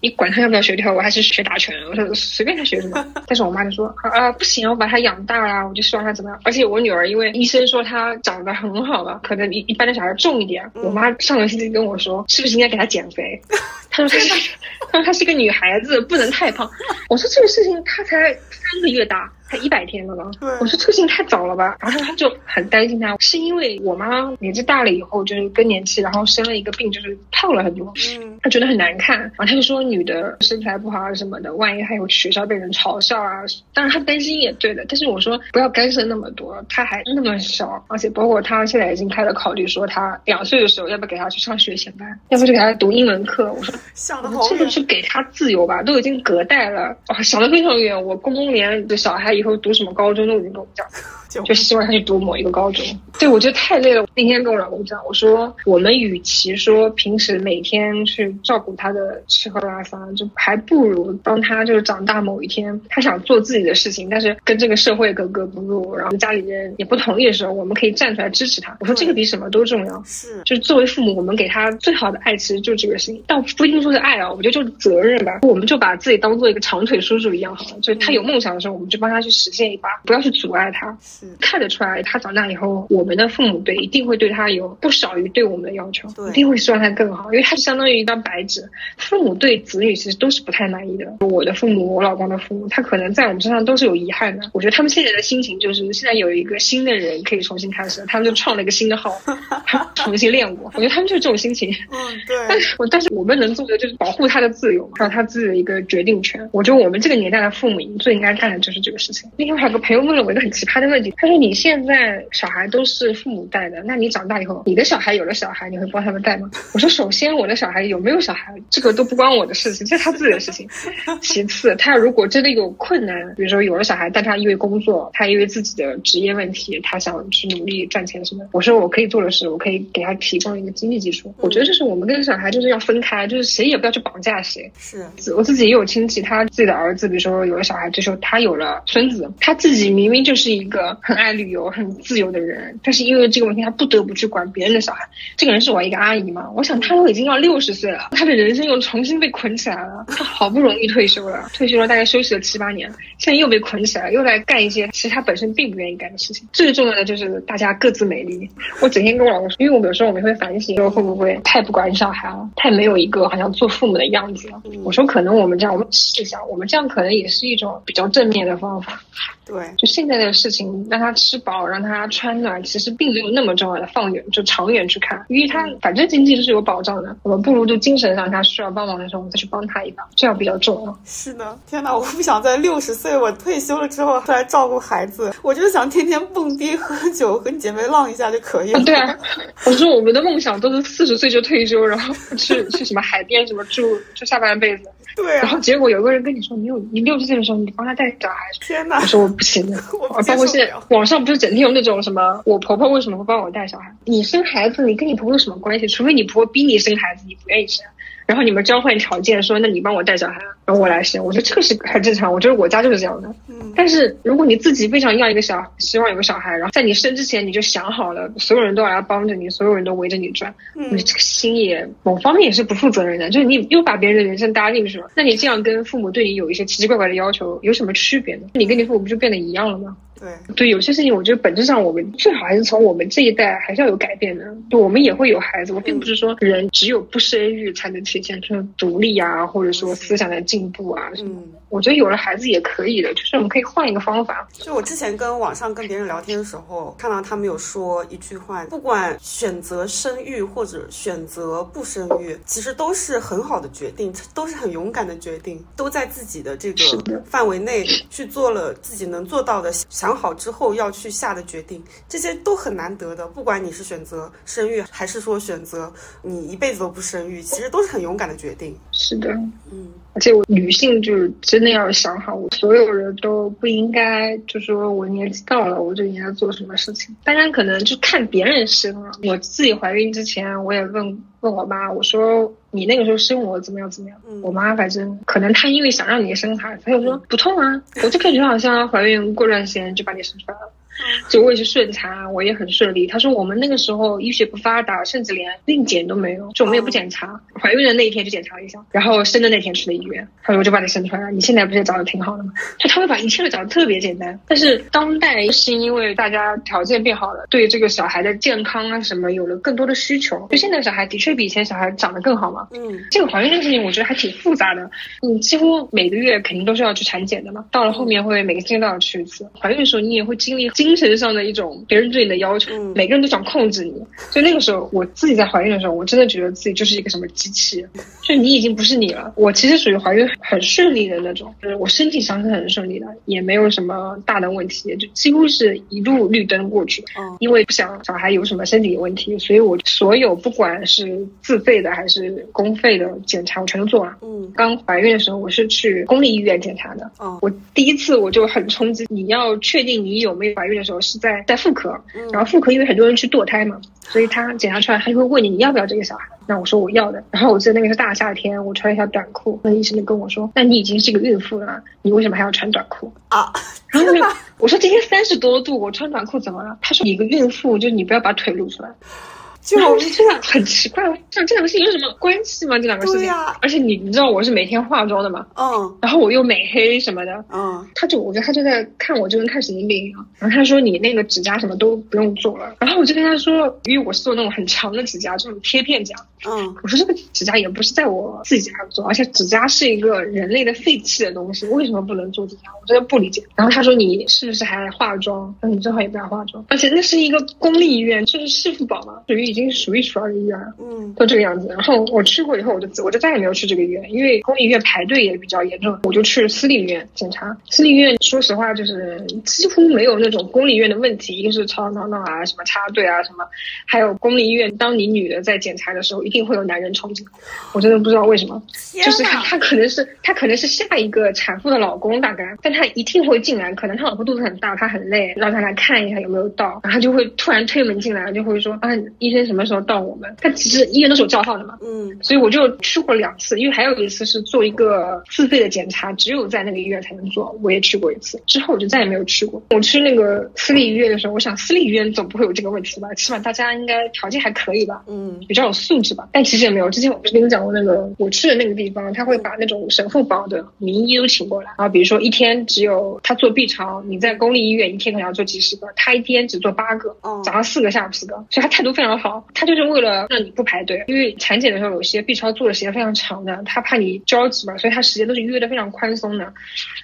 你管他要不要学跳舞，还是学打拳，我说随便他学什么。但是我妈就说啊不行，我把他养大了，我就希望他怎么样。而且我女儿因为医生说她长得很好了，可能一一般的小孩重一点，我妈上个星期跟我说，是不是应该给她减肥？她说她是，她说她是个女孩子，不能太胖。我说这个事情她才三个月大，才一百天了吗？对我说这个事情太早了吧。然后他就很担心他，是因为我妈年纪大了以后就是更年期，然后生了一个病，就是胖了很多。嗯，他觉得很难看，然后他就说女的身材不好啊什么的，万一还有学校被人嘲笑啊。当然他担心也对的，但是我说不要干涉那么多，他还那么小，而且包括他现在已经开始考虑说他两岁的时候要不要给他去上学前班，要不就给他读英文课。我说 想的好远。这个是给他自由吧，都已经隔代了，哇，想的非常远。我公公连的小孩以后读什么高中都已经跟我讲。就就希望他去读某一个高中。对，我觉得太累了。那天跟我老公讲，我说我们与其说平时每天去照顾他的吃喝拉撒，就还不如当他就是长大某一天，他想做自己的事情，但是跟这个社会格格不入，然后家里人也不同意的时候，我们可以站出来支持他。我说这个比什么都重要。是，就是作为父母，我们给他最好的爱，其实就是这个事情，但不一定说是爱啊，我觉得就是责任吧。我们就把自己当做一个长腿叔叔一样好了，就是他有梦想的时候，我们就帮他去实现一把，不要去阻碍他。是，看得出来，他长大以后，我们的父母对一定会对他有不少于对我们的要求，一定会希望他更好，因为他是相当于一张白纸。父母对子女其实都是不太满意的。我的父母，我老公的父母，他可能在我们身上都是有遗憾的。我觉得他们现在的心情就是，现在有一个新的人可以重新开始，他们就创了一个新的号，重新练我。我觉得他们就是这种心情。嗯，对但对，是我但是我们能做的就是保护他的自由，还有他自己的一个决定权。我觉得我们这个年代的父母最应该干的就是这个事情。那天我还有个朋友问了我一个很奇葩的问题，他说：“你现在小孩都是父母带的，那你长大以后，你的小孩有了小孩，你会帮他们带吗？”我说：“首先，我的小孩有没有小孩，这个都不关我的事情，这是他自己的事情。其次，他如果真的有困难，比如说有了小孩，但他因为工作，他因为自己的职业问题，他想去努力赚钱什么，我说我可以做的是，我可以给他提供一个经济基础。我觉得就是我们跟小孩就是要分开，就是谁也不要去绑架谁。是，我自己也有亲戚，他自己的儿子，比如说有了小孩，这时候他有了孙子，他自己明明就是一个很爱旅游、很自由的人，但是因为这个问题，他不得不去管别人的小孩。这个人是我一个阿姨嘛，我想她都已经要六十岁了，她的人生又重新被捆起来了。她好不容易退休了，退休了大概休息了七八年，现在又被捆起来，又在干一些其实她本身并不愿意干的事情。最重要的就是大家各自美丽。我整天跟我老公说，因为我有时候我们会反省，说会不会太不管小孩了，太没有一个好像做父母的样子了。我说可能我们这样，我们试一下，我们这样可能也是一种比较正面的方法。对，就现在的事情，让他吃饱，让他穿暖，其实并没有那么重要的。放远就长远去看，因为他反正经济是有保障的，我们不如就精神上他需要帮忙的时候，我们再去帮他一把，这样比较重要。是的，天哪！我不想在六十岁我退休了之后再来照顾孩子，我就是想天天蹦迪喝酒，和你姐妹浪一下就可以了。对啊，我说我们的梦想都是四十岁就退休，然后去去什么海边什么住住下半辈子。对啊，然后结果有个人跟你说，你有你六十岁的时候，你帮他带小孩。天哪！我说我不行的，我包括现在网上不是整天有那种什么，我婆婆为什么会帮我带小孩？你生孩子，你跟你婆婆有什么关系？除非你婆婆逼你生孩子，你不愿意生。然后你们交换条件，说那你帮我带小孩，然后我来生。我觉得这个是很正常，我觉得我家就是这样的。嗯。但是如果你自己非常要一个小，希望有个小孩，然后在你生之前你就想好了，所有人都要来帮着你，所有人都围着你转，嗯，你这个心也某方面也是不负责任的，就是你又把别人的人生搭进去了。那你这样跟父母对你有一些奇奇怪怪的要求，有什么区别呢？你跟你父母不就变得一样了吗？对对，有些事情我觉得本质上我们最好还是从我们这一代还是要有改变的。就我们也会有孩子，我并不是说人只有不生育才能体现出独立啊，或者说思想的进步啊什么。嗯，我觉得有了孩子也可以的，就是我们可以换一个方法。就我之前跟网上跟别人聊天的时候，看到他们有说一句话，不管选择生育或者选择不生育，其实都是很好的决定，都是很勇敢的决定，都在自己的这个范围内去做了自己能做到的，想好之后要去下的决定，这些都很难得的。不管你是选择生育，还是说选择你一辈子都不生育，其实都是很勇敢的决定。是的，嗯。而且我女性就是真的要想好，我所有人都不应该就是说我年纪到了我就应该做什么事情。当然可能就看别人生了。我自己怀孕之前，我也问问我妈，我说你那个时候生我怎么样怎么样？嗯、我妈反正可能她因为想让你生孩子，她就说不痛啊，我就感觉好像怀孕过段时间就把你生出来了。就我也是顺产，我也很顺利。他说我们那个时候医学不发达，甚至连孕检都没有，就我们也不检查。怀孕的那一天就检查了一下，然后生的那天去了医院。他说我就把你生出来了，你现在不是长得挺好的吗？就他会把一切都讲得特别简单。但是当代是因为大家条件变好了，对这个小孩的健康啊什么有了更多的需求。就现在小孩的确比以前小孩长得更好嘛。嗯，这个怀孕这个事情我觉得还挺复杂的。你几乎每个月肯定都是要去产检的嘛，到了后面会每个星期都要去一次。怀孕的时候你也会经历精神上的一种别人对你的要求，每个人都想控制你。所以那个时候我自己在怀孕的时候，我真的觉得自己就是一个什么机器，就你已经不是你了。我其实属于怀孕很顺利的那种，就是我身体上是很顺利的，也没有什么大的问题，就几乎是一路绿灯过去。嗯，因为不想小孩有什么身体问题，所以我所有不管是自费的还是公费的检查，我全都做了。嗯，刚怀孕的时候我是去公立医院检查的。哦，我第一次我就很冲击，你要确定你有没有怀孕的时候是在在妇科，然后妇科因为很多人去堕胎嘛，所以他检查出来他就会问你你要不要这个小孩。那我说我要的，然后我记得那个是大夏天，我穿一条短裤，那医生就跟我说，那你已经是个孕妇了，你为什么还要穿短裤？啊，然后我说今天三十多度，我穿短裤怎么了？他说你一个孕妇，就你不要把腿露出来。就我就觉得很奇怪，像这两个事情有什么关系吗？这两个事情，呀、而且你你知道我是每天化妆的嘛，嗯，然后我又美黑什么的，嗯，他就我觉得他就在看我就跟看神经病一样，然后他说你那个指甲什么都不用做了，然后我就跟他说，因为我是做那种很长的指甲，这种贴片甲，嗯，我说这个指甲也不是在我自己家做，而且指甲是一个人类的废弃的东西，为什么不能做指甲？我真的不理解。然后他说你是不是还化妆？那你最好也不要化妆，而且那是一个公立医院，就是市妇保嘛，属于已经数一数二的医院，嗯，都这个样子。然后我去过以后，我就我就再也没有去这个医院，因为公立医院排队也比较严重，我就去私立医院检查。私立医院说实话就是几乎没有那种公立医院的问题，一个是吵吵闹闹啊，什么插队啊什么，还有公立医院，当你女的在检查的时候，一定会有男人冲进来，我真的不知道为什么，就是他他可能是他可能是下一个产妇的老公大概，但他一定会进来，可能他老婆肚子很大，他很累，让他来看一下有没有到，然后他就会突然推门进来，就会说啊医生什么时候到我们？他其实医院都是有叫号的嘛，嗯，所以我就去过两次，因为还有一次是做一个自费的检查，只有在那个医院才能做，我也去过一次，之后我就再也没有去过。我去那个私立医院的时候，我想私立医院总不会有这个问题吧，起码大家应该条件还可以吧，嗯，比较有素质吧。但其实也没有，之前我不是跟你讲过那个我去的那个地方，他会把那种神父保的名医都请过来，然后比如说一天只有他做 B 超，你在公立医院一天可能要做几十个，他一天只做八个，哦。早上四个，下午四个，所以他态度非常好，他就是为了让你不排队，因为产检的时候有些 B 超做的时间非常长的，他怕你着急嘛，所以他时间都是约的非常宽松的。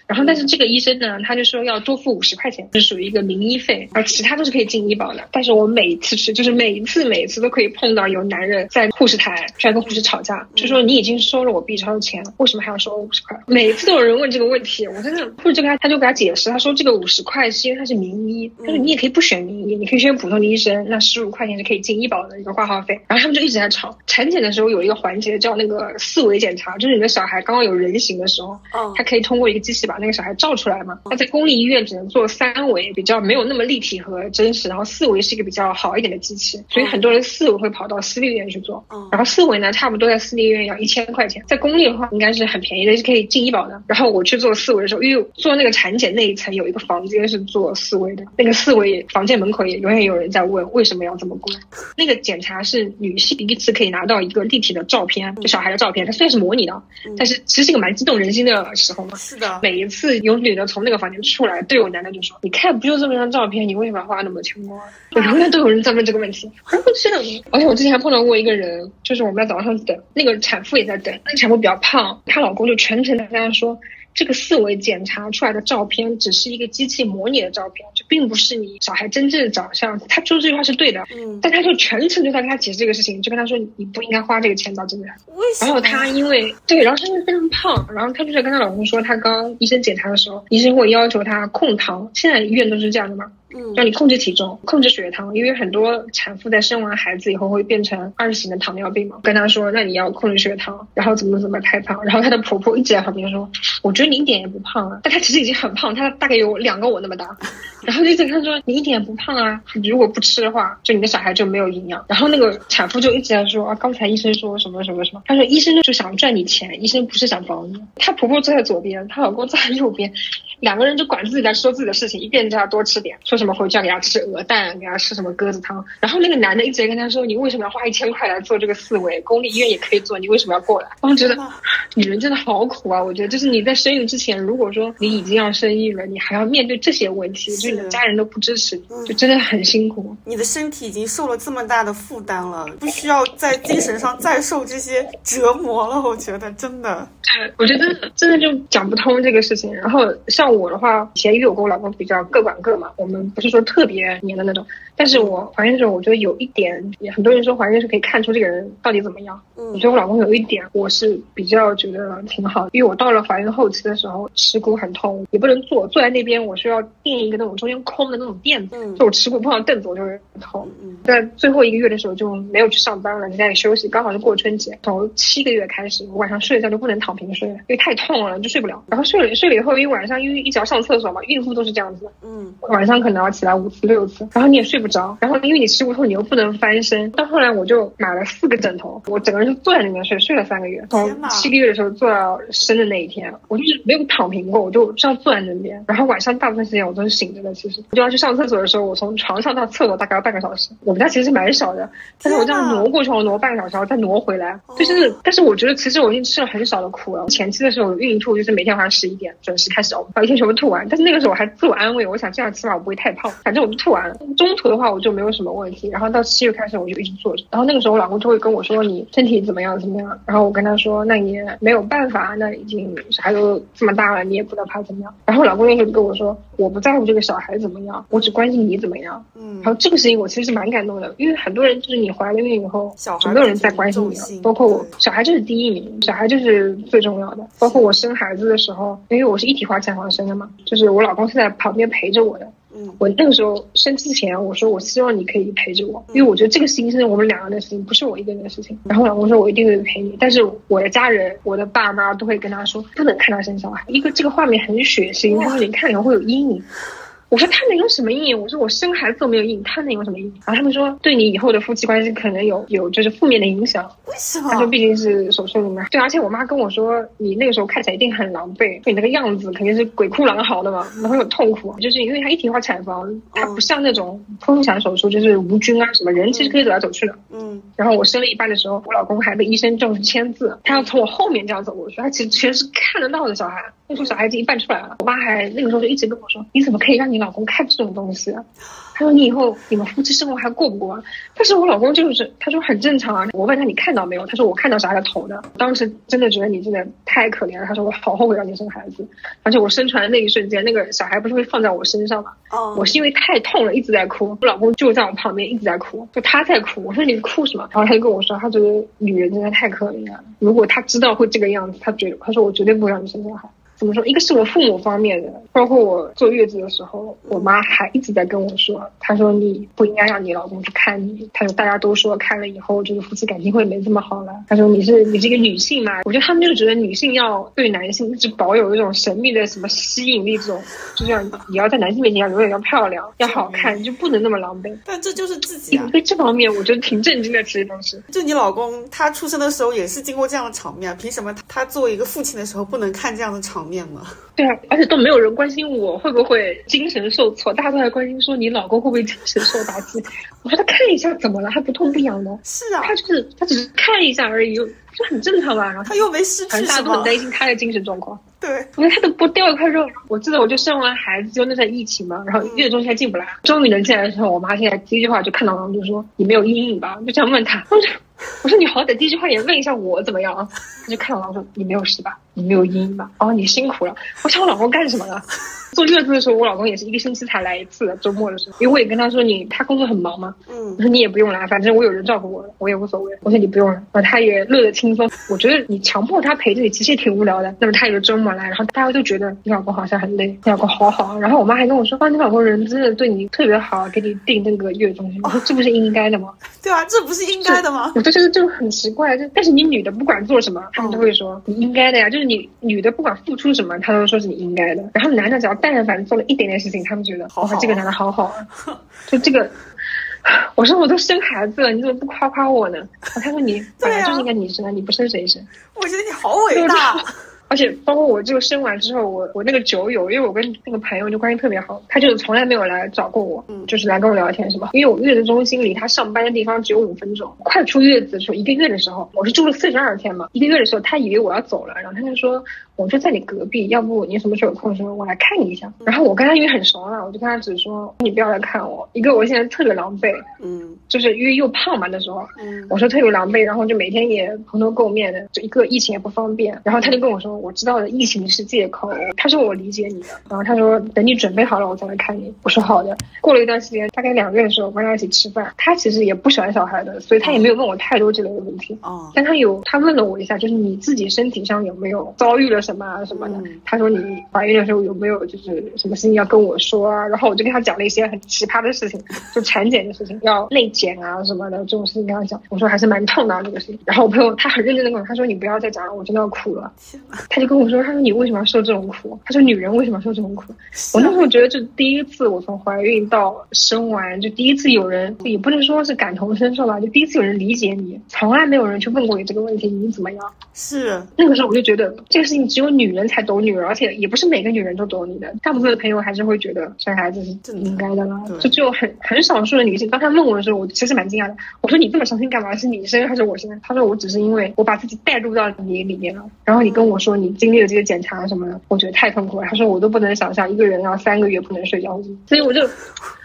然后但是这个医生呢，他就说要多付五十块钱，是属于一个名医费，而其他都是可以进医保的。但是我每一次去，就是每一次每一次都可以碰到有男人在护士台出来跟护士吵架，就说你已经收了我 B 超的钱，为什么还要收我五十块？每次都有人问这个问题，我真的护士就给他他就给他解释，他说这个五十块是因为他是名医，他说你也可以不选名医，你可以选普通的医生，那十五块钱是可以进医保的一个挂号费。然后他们就一直在吵。产检的时候有一个环节叫那个四维检查，就是你的小孩刚刚有人形的时候，哦他可以通过一个机器把那个小孩照出来嘛。他在公立医院只能做三维，比较没有那么立体和真实，然后四维是一个比较好一点的机器，所以很多人四维会跑到私立医院去做。嗯然后四维呢，差不多在私立医院要一千块钱，在公立的话应该是很便宜的，是可以进医保的。然后我去做四维的时候，因为做那个产检那一层有一个房间是做四维的，那个四维房间门口也永远有人在问为什么要这么贵。那个检查是女性第一次可以拿到一个立体的照片，就小孩的照片，它虽然是模拟的，但是其实是一个蛮激动人心的时候嘛。是的，每一次有女的从那个房间出来，对我男的就说：“你看，不就这么张照片，你为什么要花那么多钱吗？”我永远都有人在问这个问题。而 不是的，而且我之前还碰到过一个人，就是我们在早上等，那个产妇也在等，那个产妇比较胖，她老公就全程在跟她说。这个四维检查出来的照片只是一个机器模拟的照片，就并不是你小孩真正的长相。他说这句话是对的，嗯，但他就全程就在跟他解释这个事情，就跟他说你不应该花这个钱到这边。为什么？然后他因为对，然后他因为非常胖，然后他就在跟他老公说，他刚医生检查的时候，医生会要求他控糖，现在医院都是这样的嘛，嗯让你控制体重、控制血糖，因为很多产妇在生完孩子以后会变成二型的糖尿病嘛。跟她说，那你要控制血糖，然后怎么怎么太胖。然后她的婆婆一直在旁边说，我觉得你一点也不胖啊，但她其实已经很胖，她大概有两个我那么大。然后就在他说你一点也不胖啊，你如果不吃的话，就你的小孩就没有营养。然后那个产妇就一直在说啊，刚才医生说什么什么什么，她说医生就想赚你钱，医生不是想保你。她婆婆坐在左边，她老公坐在右边。两个人就管自己在说自己的事情，一边叫她多吃点，说什么回去要给她吃鹅蛋，给她吃什么鸽子汤。然后那个男的一直在跟她说：“你为什么要花一千块来做这个四维？公立医院也可以做，你为什么要过来？”我觉得女人真的好苦啊！我觉得就是你在生育之前，如果说你已经要生育了，你还要面对这些问题，就你的家人都不支持，就真的很辛苦。你的身体已经受了这么大的负担了，不需要在精神上再受这些折磨了。我觉得真的，我觉得真的就讲不通这个事情。然后像我的话，以前因为我跟我老公比较各管各嘛，我们不是说特别黏的那种。但是我怀孕的时候，我觉得有一点，也很多人说怀孕是可以看出这个人到底怎么样。嗯，我觉得我老公有一点，我是比较觉得挺好，因为我到了怀孕后期的时候，耻骨很痛，也不能坐，坐在那边我是要垫一个那种中间空的那种垫子，就我耻骨碰到凳子我就会痛。在最后一个月的时候就没有去上班了，在家里休息，刚好是过春节。从七个月开始，我晚上睡觉就不能躺平睡，因为太痛了就睡不了。然后睡了睡了以后，因为晚上因为一直要上厕所嘛，孕妇都是这样子。嗯，晚上可能要起来五次六次，然后你也睡。不着，然后因为你吃骨痛，你又不能翻身。到后来我就买了四个枕头，我整个人就坐在里面睡，睡了三个月。从七个月的时候坐到生的那一天，我就是没有躺平过，我就这样坐在那边。然后晚上大部分时间我都是醒着的。其实我就要去上厕所的时候，我从床上到厕所大概要半个小时。我们家其实是蛮小的，但是我这样挪过去，我挪半个小时，然后再挪回来。就是，但是我觉得其实我已经吃了很少的苦了。前期的时候孕吐，就是每天晚上十一点准时开始呕，把一天全部吐完。但是那个时候我还自我安慰，我想这样起码我不会太胖，反正我就吐完了。中途的话我就没有什么。问题，然后到七月开始我就一直坐着，然后那个时候我老公就会跟我说你身体怎么样怎么样，然后我跟他说那也没有办法，那已经小孩都这么大了，你也不知道他怎么样。然后老公那时候就跟我说我不在乎这个小孩怎么样，我只关心你怎么样。嗯，然后这个事情我其实是蛮感动的，因为很多人就是你怀了孕以后，小孩没有人在关心你了，包括我，小孩就是第一名，小孩就是最重要的。包括我生孩子的时候，因为我是一体化产房生的嘛，就是我老公是在旁边陪着我的。我那个时候生之前，我说我希望你可以陪着我，因为我觉得这个事情是我们两个人的事情，不是我一个人的事情。然后老公说，我一定会陪你，但是我的家人，我的爸妈都会跟他说，不能看他生小孩，一个这个画面很血腥，他说你看了以后会有阴影。我说他能有什么意义？我说我生孩子都没有意义，他能有什么意义？然后他们说对你以后的夫妻关系可能有有就是负面的影响。为什么？他说毕竟是手术里面。对，而且我妈跟我说，你那个时候看起来一定很狼狈，你那个样子肯定是鬼哭狼嚎的嘛，然后很痛苦。就是因为他一体化产房，它不像那种剖腹产手术，就是无菌啊什么，人其实可以走来走去的。嗯。然后我生了一半的时候，我老公还被医生叫去签字，他要从我后面这样走过去，他其实全是看得到的小孩。那时候小孩子一半出来了，我妈还那个时候就一直跟我说：“你怎么可以让你老公看这种东西？”啊他说：“你以后你们夫妻生活还过不过？”但是我老公就是他说很正常啊。我问他你看到没有？他说我看到小孩的头的。当时真的觉得你真的太可怜了。他说我好后悔让你生孩子，而且我生出来的那一瞬间，那个小孩不是会放在我身上吗？哦，我是因为太痛了一直在哭，我老公就在我旁边一直在哭，就他在哭。我说你哭什么？然后他就跟我说，他觉得女人真的太可怜了。如果他知道会这个样子，他觉得他说我绝对不会让你生小孩。怎么说？一个是我父母方面的，包括我坐月子的时候，我妈还一直在跟我说，她说你不应该让你老公去看你。她说大家都说看了以后，这个夫妻感情会没这么好了。她说你是你是一个女性嘛？我觉得他们就觉得女性要对男性一直保有一种神秘的什么吸引力，这种就像你要在男性面前要永远要漂亮、要好看，就不能那么狼狈。但这就是自己啊。对这方面，我觉得挺震惊的，其实当时。就你老公他出生的时候也是经过这样的场面，凭什么他作为一个父亲的时候不能看这样的场？面吗？对啊，而且都没有人关心我会不会精神受挫，大家都在关心说你老公会不会精神受打击。我说他看一下怎么了，还不痛不痒的。是啊，他就是他只是看一下而已，就很正常嘛。然后他又没失去大家都很担心他的精神状况。对，我看他都不掉一块肉。我记得我就生完孩子，就那在疫情嘛，然后月中还进不来，终于能进来的时候，我妈现在第一句话就看到了，就说你没有阴影吧？就这样问他。我说我说你好歹第一句话也问一下我怎么样啊？他就看到我说你没有事吧？你没有阴吧？哦，你辛苦了。我想我老公干什么了？坐月子的时候，我老公也是一个星期才来一次，周末的时候，因为我也跟他说你他工作很忙嘛，嗯，我说你也不用来，反正我有人照顾我，我也无所谓。我说你不用了，然后他也乐得轻松。我觉得你强迫他陪着你，其实也挺无聊的。那么他有个周末来，然后大家都觉得你老公好像很累，你老公好好。然后我妈还跟我说，啊，你老公人真的对你特别好，给你订那个月中心。我说这不是应该的吗？对啊，这不是应该的吗？我就就是就很奇怪，就但是你女的不管做什么，他们都会说你应该的呀，就是你女的不管付出什么，他都说是你应该的。然后男的只要但凡做了一点点事情，他们觉得哇，这个男的好好啊，就这个。我说我都生孩子了，你怎么不夸夸我呢？他说你本来就是应该你生啊，你不生谁生？我觉得你好伟大。而且包括我这个生完之后，我我那个酒友，因为我跟那个朋友就关系特别好，他就从来没有来找过我，嗯，就是来跟我聊天什么。因为我月子中心离他上班的地方只有五分钟。快出月子的时候，一个月的时候，我是住了四十二天嘛，一个月的时候，他以为我要走了，然后他就说。我就在你隔壁，要不你什么时候有空的时候我来看你一下。然后我跟他因为很熟了，我就跟他只说你不要来看我，一个我现在特别狼狈，嗯，就是因为又胖嘛那时候，嗯，我说特别狼狈，然后就每天也蓬头垢面的，就一个疫情也不方便。然后他就跟我说，我知道的疫情是借口，他说我理解你的。然后他说等你准备好了我再来看你。我说好的。过了一段时间，大概两个月的时候，我跟他一起吃饭，他其实也不喜欢小孩的，所以他也没有问我太多这类的问题。哦，但他有他问了我一下，就是你自己身体上有没有遭遇了什么啊什么的。他说你怀孕的时候有没有就是什么事情要跟我说啊？然后我就跟他讲了一些很奇葩的事情，就产检的事情，要内检啊什么的这种事情跟他讲。我说还是蛮痛的这个事情。然后我朋友他很认真的跟我，他说你不要再讲了，我真的要哭了。他就跟我说，他说你为什么要受这种苦？他说女人为什么要受这种苦？我那时候觉得就第一次，我从怀孕到生完，就第一次有人也不能说是感同身受吧，就第一次有人理解你，从来没有人去问过你这个问题，你怎么样？是那个时候我就觉得这个事情只有女人才懂。女人，而且也不是每个女人都懂你的。大部分的朋友还是会觉得生孩子是应该的啦。就只有很很少数的女性。当她问我的时候，我其实蛮惊讶的。我说你这么伤心干嘛？是你生还是我生？她说我只是因为我把自己带入到你里面了。然后你跟我说你经历了这些检查什么的，我觉得太痛苦了。他说我都不能想象一个人要三个月不能睡觉。所以我就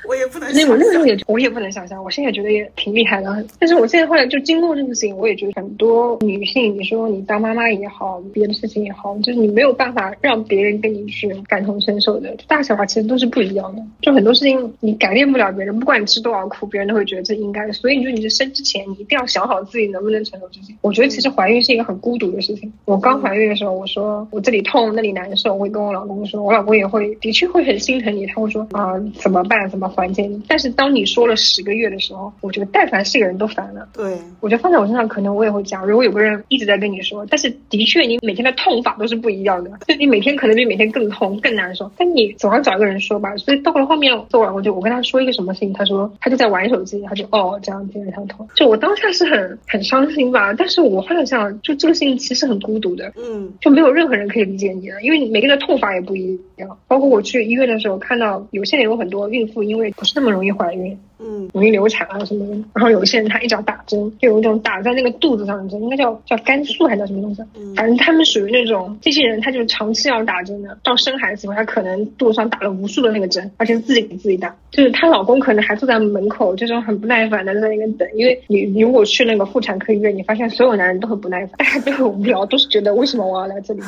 我也不能。所以我那时候也我也不能想象。我现在觉得也挺厉害的。但是我现在后来就经过这个事情，我也觉得很多女性，你说你当妈妈也好，别的事情也好，就是你没有办法。让别人跟你去感同身受的大小话其实都是不一样的，就很多事情你改变不了别人，不管你吃多少苦，别人都会觉得这应该。所以你说你是生之前，你一定要想好自己能不能承受这些。我觉得其实怀孕是一个很孤独的事情。我刚怀孕的时候，我说我这里痛那里难受，我会跟我老公说，我老公也会的确会很心疼你，他会说啊怎么办，怎么缓解你。但是当你说了十个月的时候，我觉得但凡是个人都烦了。对，我觉得放在我身上，可能我也会讲。如果有个人一直在跟你说，但是的确你每天的痛法都是不一样的。就你每天可能比每天更痛更难受，但你总要找一个人说吧。所以到了后面做完，我就我跟他说一个什么事情，他说他就在玩手机，他就哦这样接着他痛。就我当下是很很伤心吧，但是我后来想，就这个事情其实很孤独的，嗯，就没有任何人可以理解你了，因为你每个人的痛法也不一样。包括我去医院的时候，看到有现在有很多孕妇因为不是那么容易怀孕。嗯，容易流产啊什么的。然后有些人他一脚打针，就有一种打在那个肚子上的针，应该叫叫肝素还是叫什么东西？反正他们属于那种这些人，他就是长期要打针的。到生孩子以后，他可能肚子上打了无数的那个针，而且自己给自己打。就是她老公可能还坐在门口，这种很不耐烦的在那边等。因为你如果去那个妇产科医院，你发现所有男人都很不耐烦，大家都很无聊，都是觉得为什么我要来这里？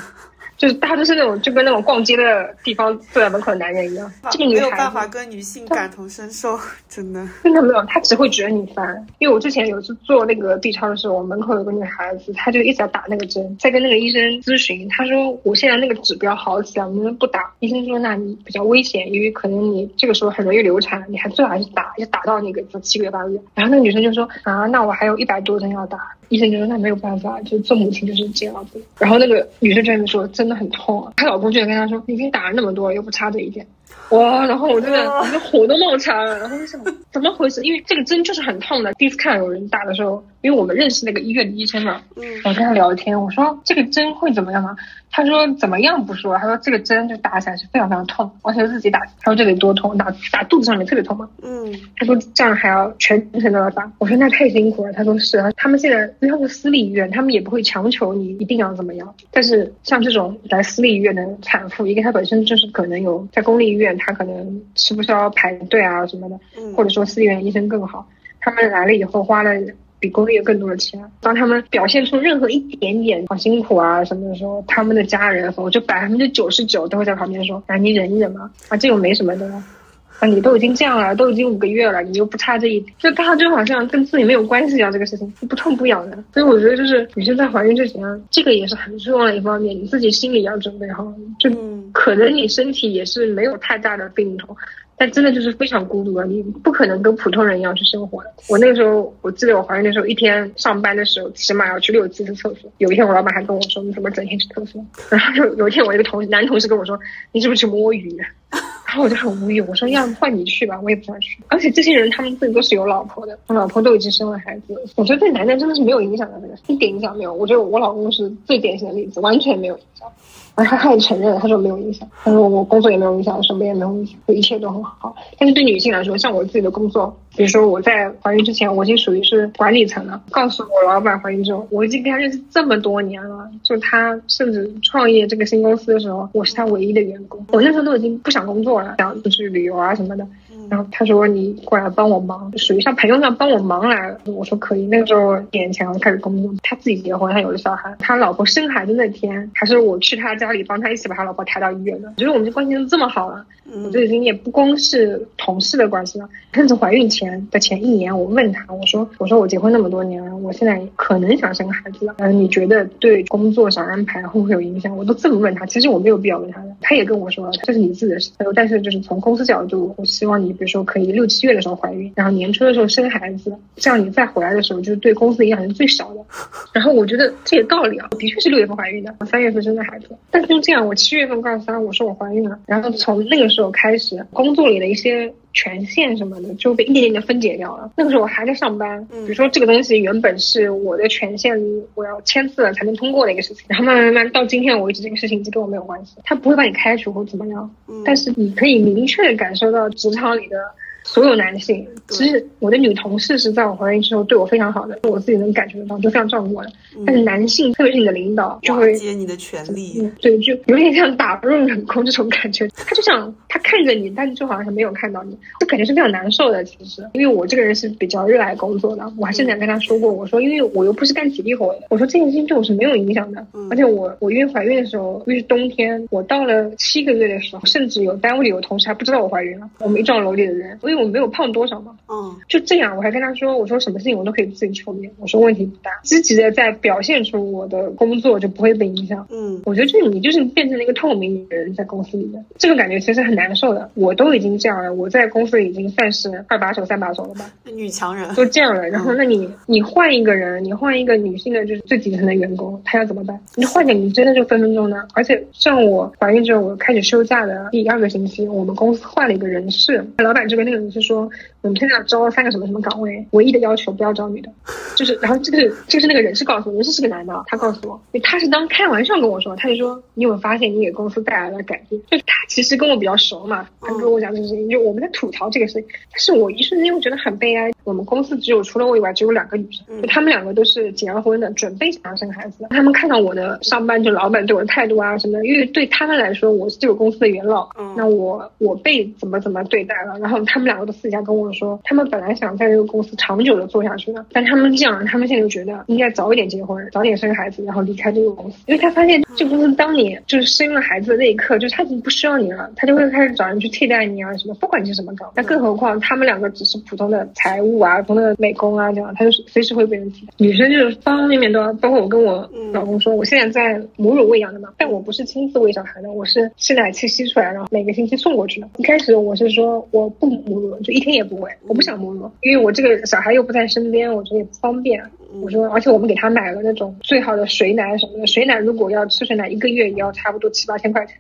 就是大家都是那种就跟那种逛街的地方坐在门口的男人一样，这个女孩没有办法跟女性感同身受，真的真的没有，他只会觉得你烦。因为我之前有一次做那个 B 超的时候，我门口有个女孩子，她就一直在打那个针，在跟那个医生咨询，她说我现在那个指标好起来，能不能不打？医生说那你比较危险，因为可能你这个时候很容易流产，你还最好还是打，要打到那个七个月八个月。然后那个女生就说啊，那我还有一百多针要打。医生就说那没有办法，就做母亲就是这样子。然后那个女生就说真的很痛啊，她老公居然跟她说你已经打了那么多，又不差这一点。哇！然后我真的，我的火都冒起来了。然后就想，怎么回事？因为这个针就是很痛的。第一次看有人打的时候，因为我们认识那个医院的医生嘛，嗯，我跟他聊天，我说这个针会怎么样吗？他说怎么样不说，他说这个针就打起来是非常非常痛，而且自己打，他说这得多痛，打打肚子上面特别痛嘛？嗯，他说这样还要全程都要打。我说那太辛苦了。他说是啊，他们现在因为是私立医院，他们也不会强求你一定要怎么样。但是像这种来私立医院的产妇，一个她本身就是可能有在公立医院。他可能吃不消排队啊什么的，或者说私立医院医生更好。他们来了以后花了比工业更多的钱。当他们表现出任何一点点好辛苦啊什么的时候，他们的家人，我就百分之九十九都会在旁边说：“啊，你忍一忍嘛，啊，这种没什么的。”啊，你都已经这样了，都已经五个月了，你又不差这一点，就大家就好像跟自己没有关系一样，这个事情不痛不痒的。所以我觉得，就是女生在怀孕之前，这个也是很重要的一方面，你自己心里要准备好，就可能你身体也是没有太大的病痛。但真的就是非常孤独的，你不可能跟普通人一样去生活的。我那个时候，我记得我怀孕的时候，一天上班的时候起码要去六七次厕所。有一天我老板还跟我说：“你怎么整天去厕所？”然后有有一天我一个同男同事跟我说：“你是不是去摸鱼？” 然后我就很无语，我说：“要换你去吧，我也不想去。”而且这些人他们自己都是有老婆的，我老婆都已经生了孩子。我觉得对男人真的是没有影响的，这个一点影响没有。我觉得我老公是最典型的例子，完全没有影响。然后他他也承认了，他说没有影响，他说我工作也没有影响，什么也没有影响，就一切都很好。但是对女性来说，像我自己的工作，比如说我在怀孕之前，我已经属于是管理层了。告诉我老板怀孕之后，我已经跟他认识这么多年了，就他甚至创业这个新公司的时候，我是他唯一的员工。我那时候都已经不想工作了，想出去旅游啊什么的。然后他说你过来帮我忙，属于像朋友那样帮我忙来了。我说可以。那个时候年前开始工作，他自己结婚，他有了小孩。他老婆生孩子那天，还是我去他家里帮他一起把他老婆抬到医院的。觉得我们这关系都这么好了，我就已经也不光是同事的关系了。甚至怀孕前的前一年，我问他，我说我说我结婚那么多年了，我现在可能想生孩子了。嗯，你觉得对工作上安排会不会有影响？我都这么问他，其实我没有必要问他的。他也跟我说，这是你自己的事。但是就是从公司角度，我希望你。比如说可以六七月的时候怀孕，然后年初的时候生孩子，这样你再回来的时候，就是对公司影响是最小的。然后我觉得这个道理啊，的确是六月份怀孕的，三月份生的孩子。但是就这样，我七月份告诉他我说我怀孕了，然后从那个时候开始，工作里的一些权限什么的就被一点点的分解掉了。那个时候我还在上班，比如说这个东西原本是我的权限，我要签字了才能通过的一个事情，然后慢慢慢慢到今天为止，这个事情就跟我没有关系，他不会把你开除或怎么样，但是你可以明确的感受到职场里的。所有男性，其实我的女同事是在我怀孕之后对我非常好的，我自己能感觉得到，就非常照顾我的。但是男性，特别是你的领导，就会接你的权利，对，就有点像打入冷宫 这种感觉。他就像他看着你，但是就好像是没有看到你，就感觉是非常难受的。其实，因为我这个人是比较热爱工作的，我还是想跟他说过，我说因为我又不是干体力活的，我说这件事情对我是没有影响的。而且我我因为怀孕的时候，因为是冬天，我到了七个月的时候，甚至有单位里有同事还不知道我怀孕了，我没撞楼里的人。因为我没有胖多少嘛，嗯，就这样，我还跟他说，我说什么事情我都可以自己处理，我说问题不大，积极的在表现出我的工作就不会被影响，嗯，我觉得这你就是变成了一个透明人，在公司里面，这个感觉其实很难受的。我都已经这样了，我在公司里已经算是二把手、三把手了吧，女强人都这样了，然后那你你换一个人，你换一个女性的，就是最底层的员工，他要怎么办？你换掉，你真的就分分钟呢。而且像我怀孕之后，我开始休假的第二个星期，我们公司换了一个人事，老板这边那个。是说我们现在要招三个什么什么岗位，唯一的要求不要招女的，就是然后这个就是那个人事告诉我，人事是个男的，他告诉我，他是当开玩笑跟我说，他就说你有没有发现你给公司带来了改变？就他其实跟我比较熟嘛，他跟我讲这个事情，就我们在吐槽这个事情，但是我一瞬间又觉得很悲哀。我们公司只有除了我以外只有两个女生，就他们两个都是结了婚的，准备想要生孩子。他们看到我的上班，就老板对我的态度啊什么的，因为对他们来说我是这个公司的元老，那我我被怎么怎么对待了，然后他们两个都私下跟我说，他们本来想在这个公司长久的做下去的，但他们这样，他们现在就觉得应该早一点结婚，早点生孩子，然后离开这个公司，因为他发现这个公司当你就是生了孩子的那一刻，就是他已经不需要你了，他就会开始找人去替代你啊什么，不管你是什么岗，那更何况他们两个只是普通的财务。啊，普通的美工啊，这样他就是随时会被人替代。女生就是方方面面都要，包括我跟我老公说，我现在在母乳喂养的嘛，但我不是亲自喂小孩的，我是吸奶器吸出来，然后每个星期送过去的。一开始我是说我不母乳，就一天也不喂，我不想母乳，因为我这个小孩又不在身边，我觉得也不方便。我说，而且我们给他买了那种最好的水奶什么的，水奶如果要吃水奶，一个月也要差不多七八千块钱。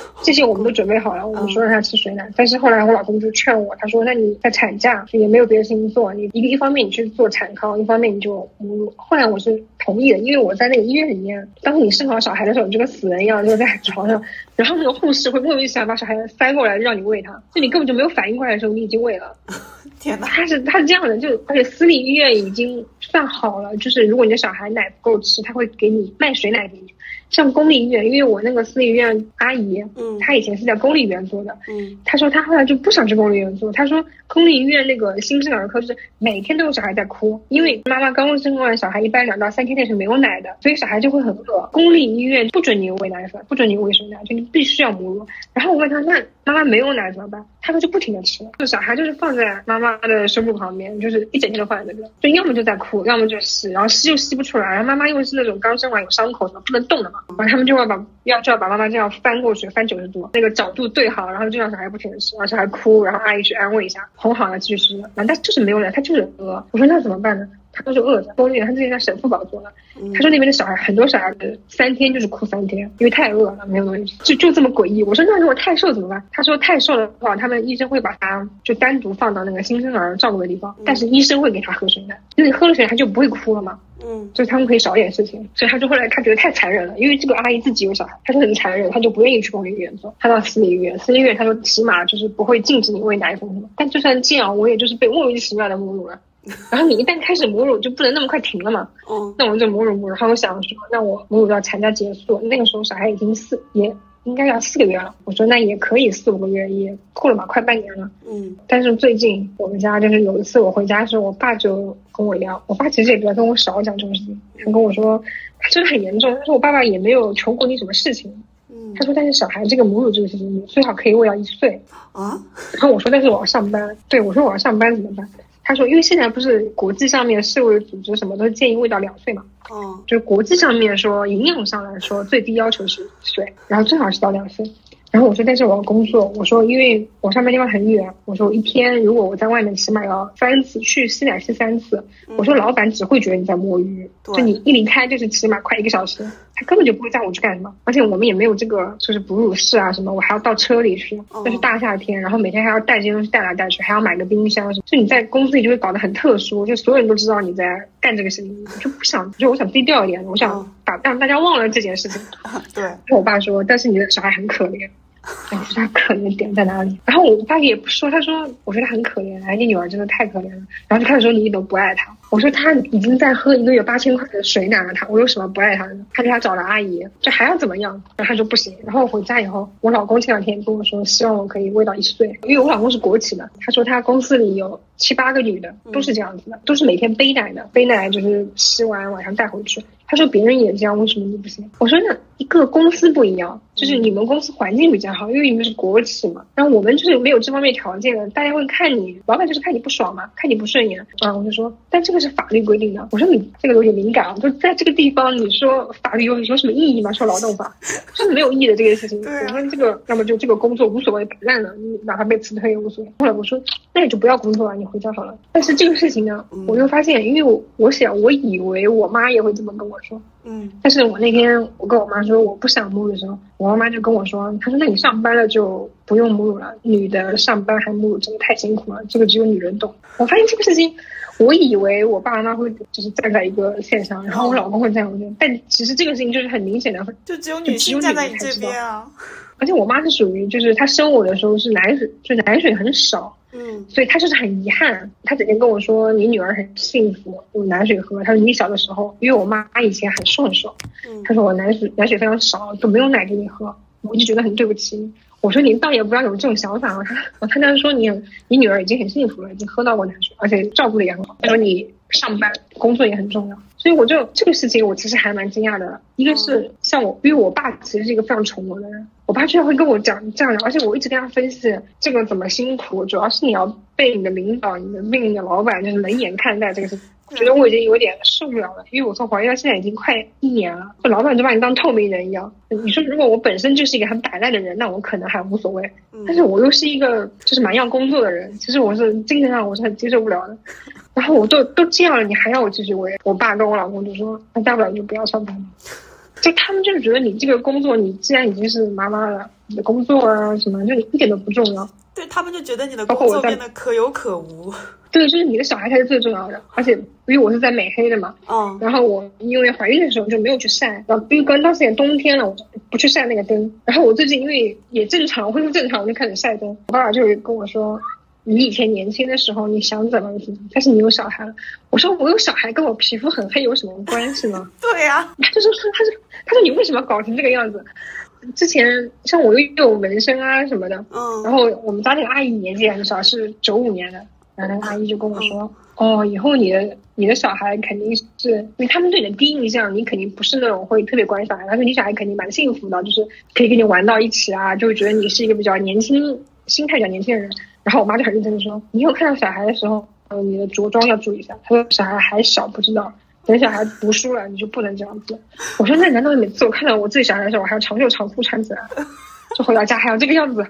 这些我们都准备好了，我们说让他吃水奶，但是后来我老公就劝我，他说：“那你在产假也没有别的事情做，你一个一方面你去做产康，一方面你就母乳。”后来我是同意的，因为我在那个医院里面，当你生好小孩的时候，你就跟死人一样，就在床上，然后那个护士会莫名其妙把小孩塞过来让你喂他，就你根本就没有反应过来的时候，你已经喂了。天哪，他是他是这样的，就而且私立医院已经算好了，就是如果你的小孩奶不够吃，他会给你卖水奶给你。像公立医院，因为我那个私立医院阿姨，嗯，她以前是在公立医院做的，嗯，她说她后来就不想去公立医院做，她说公立医院那个新生儿科就是每天都有小孩在哭，因为妈妈刚生完小孩，一般两到三天内是没有奶的，所以小孩就会很饿。公立医院不准你喂奶粉，不准你喂生奶，就你必须要母乳。然后我问她，那妈妈没有奶怎么办？她说就不停的吃，就小孩就是放在妈妈的胸部旁边，就是一整天都放在那边，就要么就在哭，要么就吸，然后吸又吸不出来，然后妈妈又是那种刚生完有伤口的不能动的嘛，然后他们就会把要就要把妈妈这样翻过去，翻九十度，那个角度对好，然后就让小孩不停的吃，而且还哭，然后阿姨去安慰一下，哄好了继续吃，然后但就是没有奶，他就是饿，我说那怎么办呢？他都是饿着，公寓他之前在省妇保做的，他说那边的小孩很多小孩子三天就是哭三天，因为太饿了，没有东西吃，就就这么诡异。我说那如果太瘦怎么办？他说太瘦的话，他们医生会把他就单独放到那个新生儿照顾的地方，但是医生会给他喝水的，因为喝了水他就不会哭了嘛。嗯，就是他们可以少点事情，所以他就后来他觉得太残忍了，因为这个阿姨自己有小孩，他就很残忍，他就不愿意去公立医院做，他到私立医院，私立医院他说起码就是不会禁止你喂奶粉什么，但就算这样，我也就是被莫名其妙的侮辱了。然后你一旦开始母乳，就不能那么快停了嘛。嗯，那我就母乳母乳。然后我想说，那我母乳到产假结束，那个时候小孩已经四也应该要四个月了。我说那也可以四五个月，也够了嘛，快半年了。嗯，但是最近我们家就是有一次我回家的时候，我爸就跟我聊，我爸其实也比较跟我少讲这种事情，他跟我说他真的很严重，但是我爸爸也没有求过你什么事情。嗯，他说但是小孩这个母乳这个事情，你最好可以喂到一岁。啊，然后我说但是我要上班，对我说我要上班怎么办？他说因为现在不是国际上面世卫组织什么都建议喂到两岁嘛，哦，就是国际上面说营养上来说最低要求是一岁，然后最好是到两岁。然后我说，但是我要工作。我说，因为我上班地方很远。我说，我一天如果我在外面起码要三次去吸奶吸三次。我说，老板只会觉得你在摸鱼，就你一离开就是起码快一个小时，他根本就不会叫我去干什么。而且我们也没有这个就是哺乳室啊什么，我还要到车里去。那是大夏天，然后每天还要带这些东西带来带去，还要买个冰箱什么。就你在公司里就会搞得很特殊，就所有人都知道你在干这个事情，我就不想，就我想低调一点，我想把让大家忘了这件事情。对。我爸说，但是你的小孩很可怜。我说他可怜点在哪里？然后我爸也不说，他说我觉得很可怜，哎，你女儿真的太可怜了。然后就开始说你一点都不爱她。我说他已经在喝一个月八千块的水奶了，他我有什么不爱他的？他给他找了阿姨，这还要怎么样？然后他说不行。然后我回家以后，我老公前两天跟我说，希望我可以喂到一岁，因为我老公是国企的，他说他公司里有七八个女的都是这样子的，都是每天背奶的，背奶就是吃完晚上带回去。他说别人也这样，为什么你不行？我说那一个公司不一样，就是你们公司环境比较好，因为你们是国企嘛。然后我们就是没有这方面条件的，大家会看你，老板就是看你不爽嘛，看你不顺眼啊。我就说，但这个是法律规定的。我说你这个有点敏感啊，就在这个地方，你说法律有有什么意义吗？说劳动法 是没有意义的这件事情。我说这个，那么就这个工作无所谓，摆烂了，你哪怕被辞退也无所谓。后来我说，那你就不要工作了，你回家好了。但是这个事情呢，我又发现，因为我我想，我以为我妈也会这么跟我。说，嗯，但是我那天我跟我妈说我不想母乳的时候，我妈妈就跟我说，她说那你上班了就不用母乳了，女的上班还母乳真的太辛苦了，这个只有女人懂。我发现这个事情，我以为我爸妈会就是站在一个线上，然后我老公会站在我这边，但其实这个事情就是很明显的，就只有女性站在你这边啊。而且我妈是属于就是她生我的时候是奶水，就奶水很少。嗯，所以她就是很遗憾，她整天跟我说你女儿很幸福，有奶水喝。她说你小的时候，因为我妈以前很瘦很瘦，嗯，他说我奶水奶水非常少，都没有奶给你喝，我就觉得很对不起。我说你倒也不要有这种想法。他他当时说你你女儿已经很幸福了，已经喝到过奶水，而且照顾的也很好。他说你上班工作也很重要，所以我就这个事情我其实还蛮惊讶的。一个是像我，因为我爸其实是一个非常宠我的人。我爸居然会跟我讲这样的，而且我一直跟他分析这个怎么辛苦，主要是你要被你的领导、你的命你的老板就是冷眼看待这个事情。我觉得我已经有点受不了了，因为我从怀孕到现在已经快一年了，这老板就把你当透明人一样。你说如果我本身就是一个很摆烂的人，那我可能还无所谓，但是我又是一个就是蛮要工作的人，其实我是精神上我是很接受不了的。然后我都都这样了，你还要我继续喂？我爸跟我老公就说，那大不了就不要上班了。就他们就是觉得你这个工作，你既然已经是妈妈了，你的工作啊什么，就一点都不重要。对他们就觉得你的工作变得可有可无。对，就是你的小孩才是最重要的。而且因为我是在美黑的嘛，嗯，然后我因为怀孕的时候就没有去晒，然后因为刚当时也冬天了，我就不去晒那个灯。然后我最近因为也正常恢复正常，我就开始晒灯。我爸爸就跟我说。你以前年轻的时候，你想怎么怎么，但是你有小孩了。我说我有小孩跟我皮肤很黑有什么关系呢？对呀，他就说他说他说你为什么搞成这个样子？之前像我又有纹身啊什么的，嗯，然后我们家那个阿姨年纪很小，是九五年的，然后那个阿姨就跟我说，哦，以后你的你的小孩肯定是，因为他们对你的第一印象，你肯定不是那种会特别乖小孩，他说你小孩肯定蛮幸福的，就是可以跟你玩到一起啊，就会觉得你是一个比较年轻。心态比较年轻的人。然后我妈就很认真的说：“你以后看到小孩的时候，嗯，你的着装要注意一下。”她说：“小孩还小，不知道。等小孩读书了，你就不能这样子。”我说：“那难道每次我看到我自己小孩的时候，我还要长袖长裤穿起来，就回到家还要这个样子？”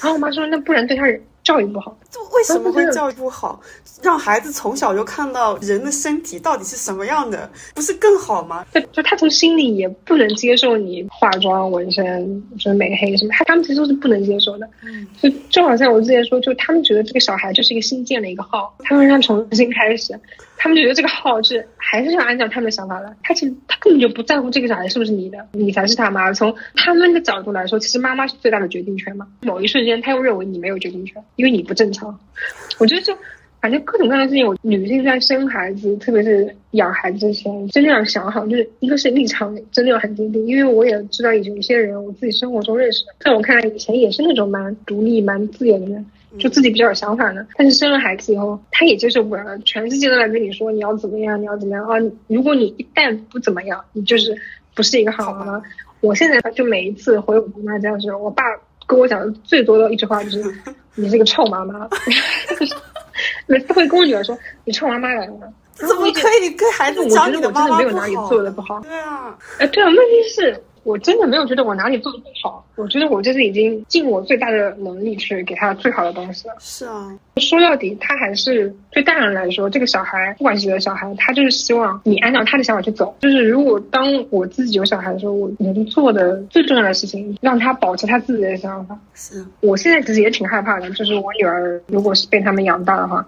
然后我妈说：“那不然对他教育不好。”就为什么会教育不好？让孩子从小就看到人的身体到底是什么样的，不是更好吗？就 就他从心里也不能接受你化妆、纹身、就是美黑什么，他他们其实都是不能接受的。嗯，就就好像我之前说，就他们觉得这个小孩就是一个新建的一个号，他们让重新开始，他们觉得这个号是还是要按照他们的想法来。他其实他根本就不在乎这个小孩是不是你的，你才是他妈。从他们的角度来说，其实妈妈是最大的决定权嘛。某一瞬间，他又认为你没有决定权，因为你不正常。我觉得就。反正各种各样的事情，我女性在生孩子，特别是养孩子之前，真的要想好。就是一个是立场真的要很坚定，因为我也知道有一些人，我自己生活中认识的，在我看来以前也是那种蛮独立、蛮自由的人，就自己比较有想法的。但是生了孩子以后，他也接受不了，全世界都来跟你说你要怎么样，你要怎么样啊！如果你一旦不怎么样，你就是不是一个好妈妈。我现在就每一次回我妈家的时候，我爸跟我讲的最多的一句话就是：“你是个臭妈妈。”每次会跟我女儿说：“你臭妈妈来了。”怎么可以跟孩子讲你的妈妈不好？对啊，哎，对啊，问题是。我真的没有觉得我哪里做的不好，我觉得我这是已经尽我最大的能力去给他最好的东西了。是啊，说到底，他还是对大人来说，这个小孩不管是几个小孩，他就是希望你按照他的想法去走。就是如果当我自己有小孩的时候，我能做的最重要的事情，让他保持他自己的想法。是，我现在其实也挺害怕的，就是我女儿如果是被他们养大的话。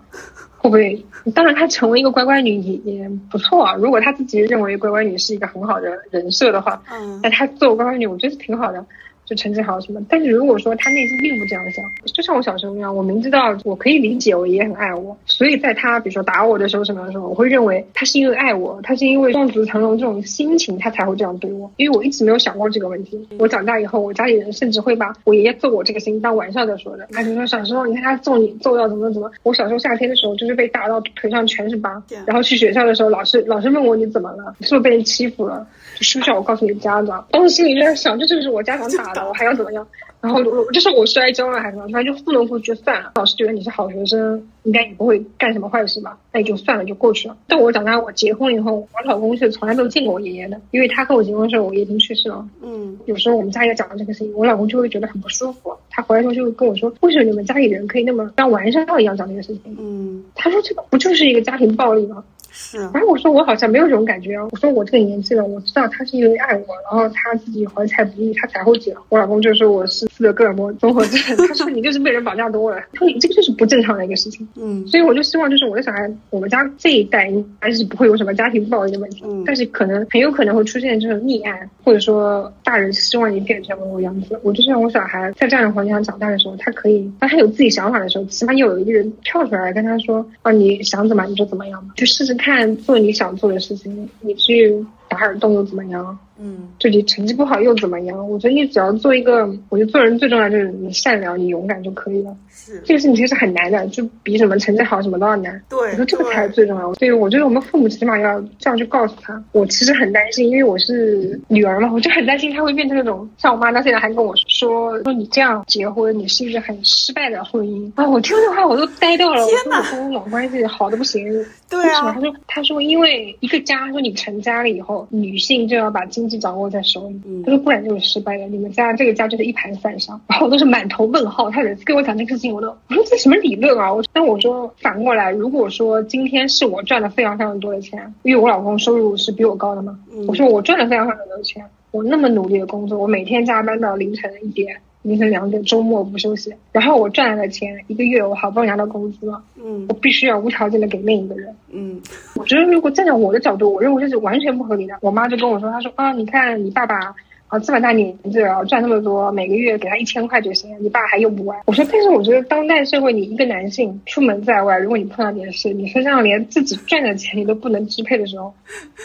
会不会？当然，她成为一个乖乖女也也不错啊。如果她自己认为乖乖女是一个很好的人设的话，嗯，那她做乖乖女，我觉得挺好的。就成绩好什么，但是如果说他内心并不这样想，就像我小时候一样，我明知道我可以理解，我爷爷很爱我，所以在他比如说打我的时候什么的时候，我会认为他是因为爱我，他是因为望子成龙这种心情，他才会这样对我。因为我一直没有想过这个问题。我长大以后，我家里人甚至会把我爷爷揍我这个事情当玩笑在说的。他就说小时候你看他揍你揍到怎么怎么，我小时候夏天的时候就是被打到腿上全是疤，然后去学校的时候，老师老师问我你怎么了，是不是被人欺负了？是不是我告诉你家长？当时心里就在想，这就是我家长打的，我还要怎么样？然后我就是我摔跤了还是什么，反正就糊弄过去就算了。老师觉得你是好学生，应该也不会干什么坏事吧？那也就算了，就过去了。但我长大，我结婚以后，我老公是从来没有见过我爷爷的，因为他跟我结婚的时候，我爷爷已经去世了。嗯，有时候我们家也讲到这个事情，我老公就会觉得很不舒服。他回来之后就会跟我说，为什么你们家里人可以那么像玩笑一样讲这个事情？嗯，他说这个不就是一个家庭暴力吗？是，然后我说我好像没有这种感觉啊。我说我这个年纪了，我知道他是因为爱我，然后他自己怀才不遇，他才会结。我老公就说我是斯德哥尔摩综合症，他说你就是被人绑架多了，他说你这个就是不正常的一个事情。嗯，所以我就希望就是我的小孩，我们家这一代应该是不会有什么家庭暴力的问题。嗯，但是可能很有可能会出现这种溺爱，或者说大人希望你变成某个样子。我就希望我小孩在这样的环境下长大的时候，他可以当他有自己想法的时候，起码有一个人跳出来跟他说啊，你想怎么你就怎么样嘛，就试试看做你想。想做的事情，你去打耳洞又怎么样？嗯，就你成绩不好又怎么样？我觉得你只要做一个，我觉得做人最重要就是你善良、你勇敢就可以了。是，这个事情其实很难的，就比什么成绩好什么都要难。对，我说这个才是最重要的。所以我觉得我们父母起码要这样去告诉他。我其实很担心，因为我是女儿嘛，我就很担心他会变成那种像我妈，她现在还跟我说说你这样结婚，你是一个很失败的婚姻啊！我听这话我都呆掉了。天哪，我跟我老公关系好的不行。对啊，他说他说因为一个家，说你成家了以后，女性就要把经济掌握在手里。他说不然就是失败的，你们家这个家就是一盘散沙，然后我都是满头问号。他每次跟我讲这个事情，我都我说这什么理论啊？我但我说反过来，如果说今天是我赚了非常非常多的钱，因为我老公收入是比我高的嘛，我说我赚了非常非常多的钱，我那么努力的工作，我每天加班到凌晨一点。凌晨两点，周末不休息，然后我赚来的钱，一个月我好不容易拿到工资了，嗯，我必须要无条件的给另一个人，嗯，我觉得如果站在我的角度，我认为这是完全不合理的。我妈就跟我说，她说啊，你看你爸爸啊这么大年纪了，赚那么多，每个月给他一千块就行，你爸还用不完。我说，但是我觉得当代社会，你一个男性出门在外，如果你碰到点事，你身上连自己赚的钱你都不能支配的时候，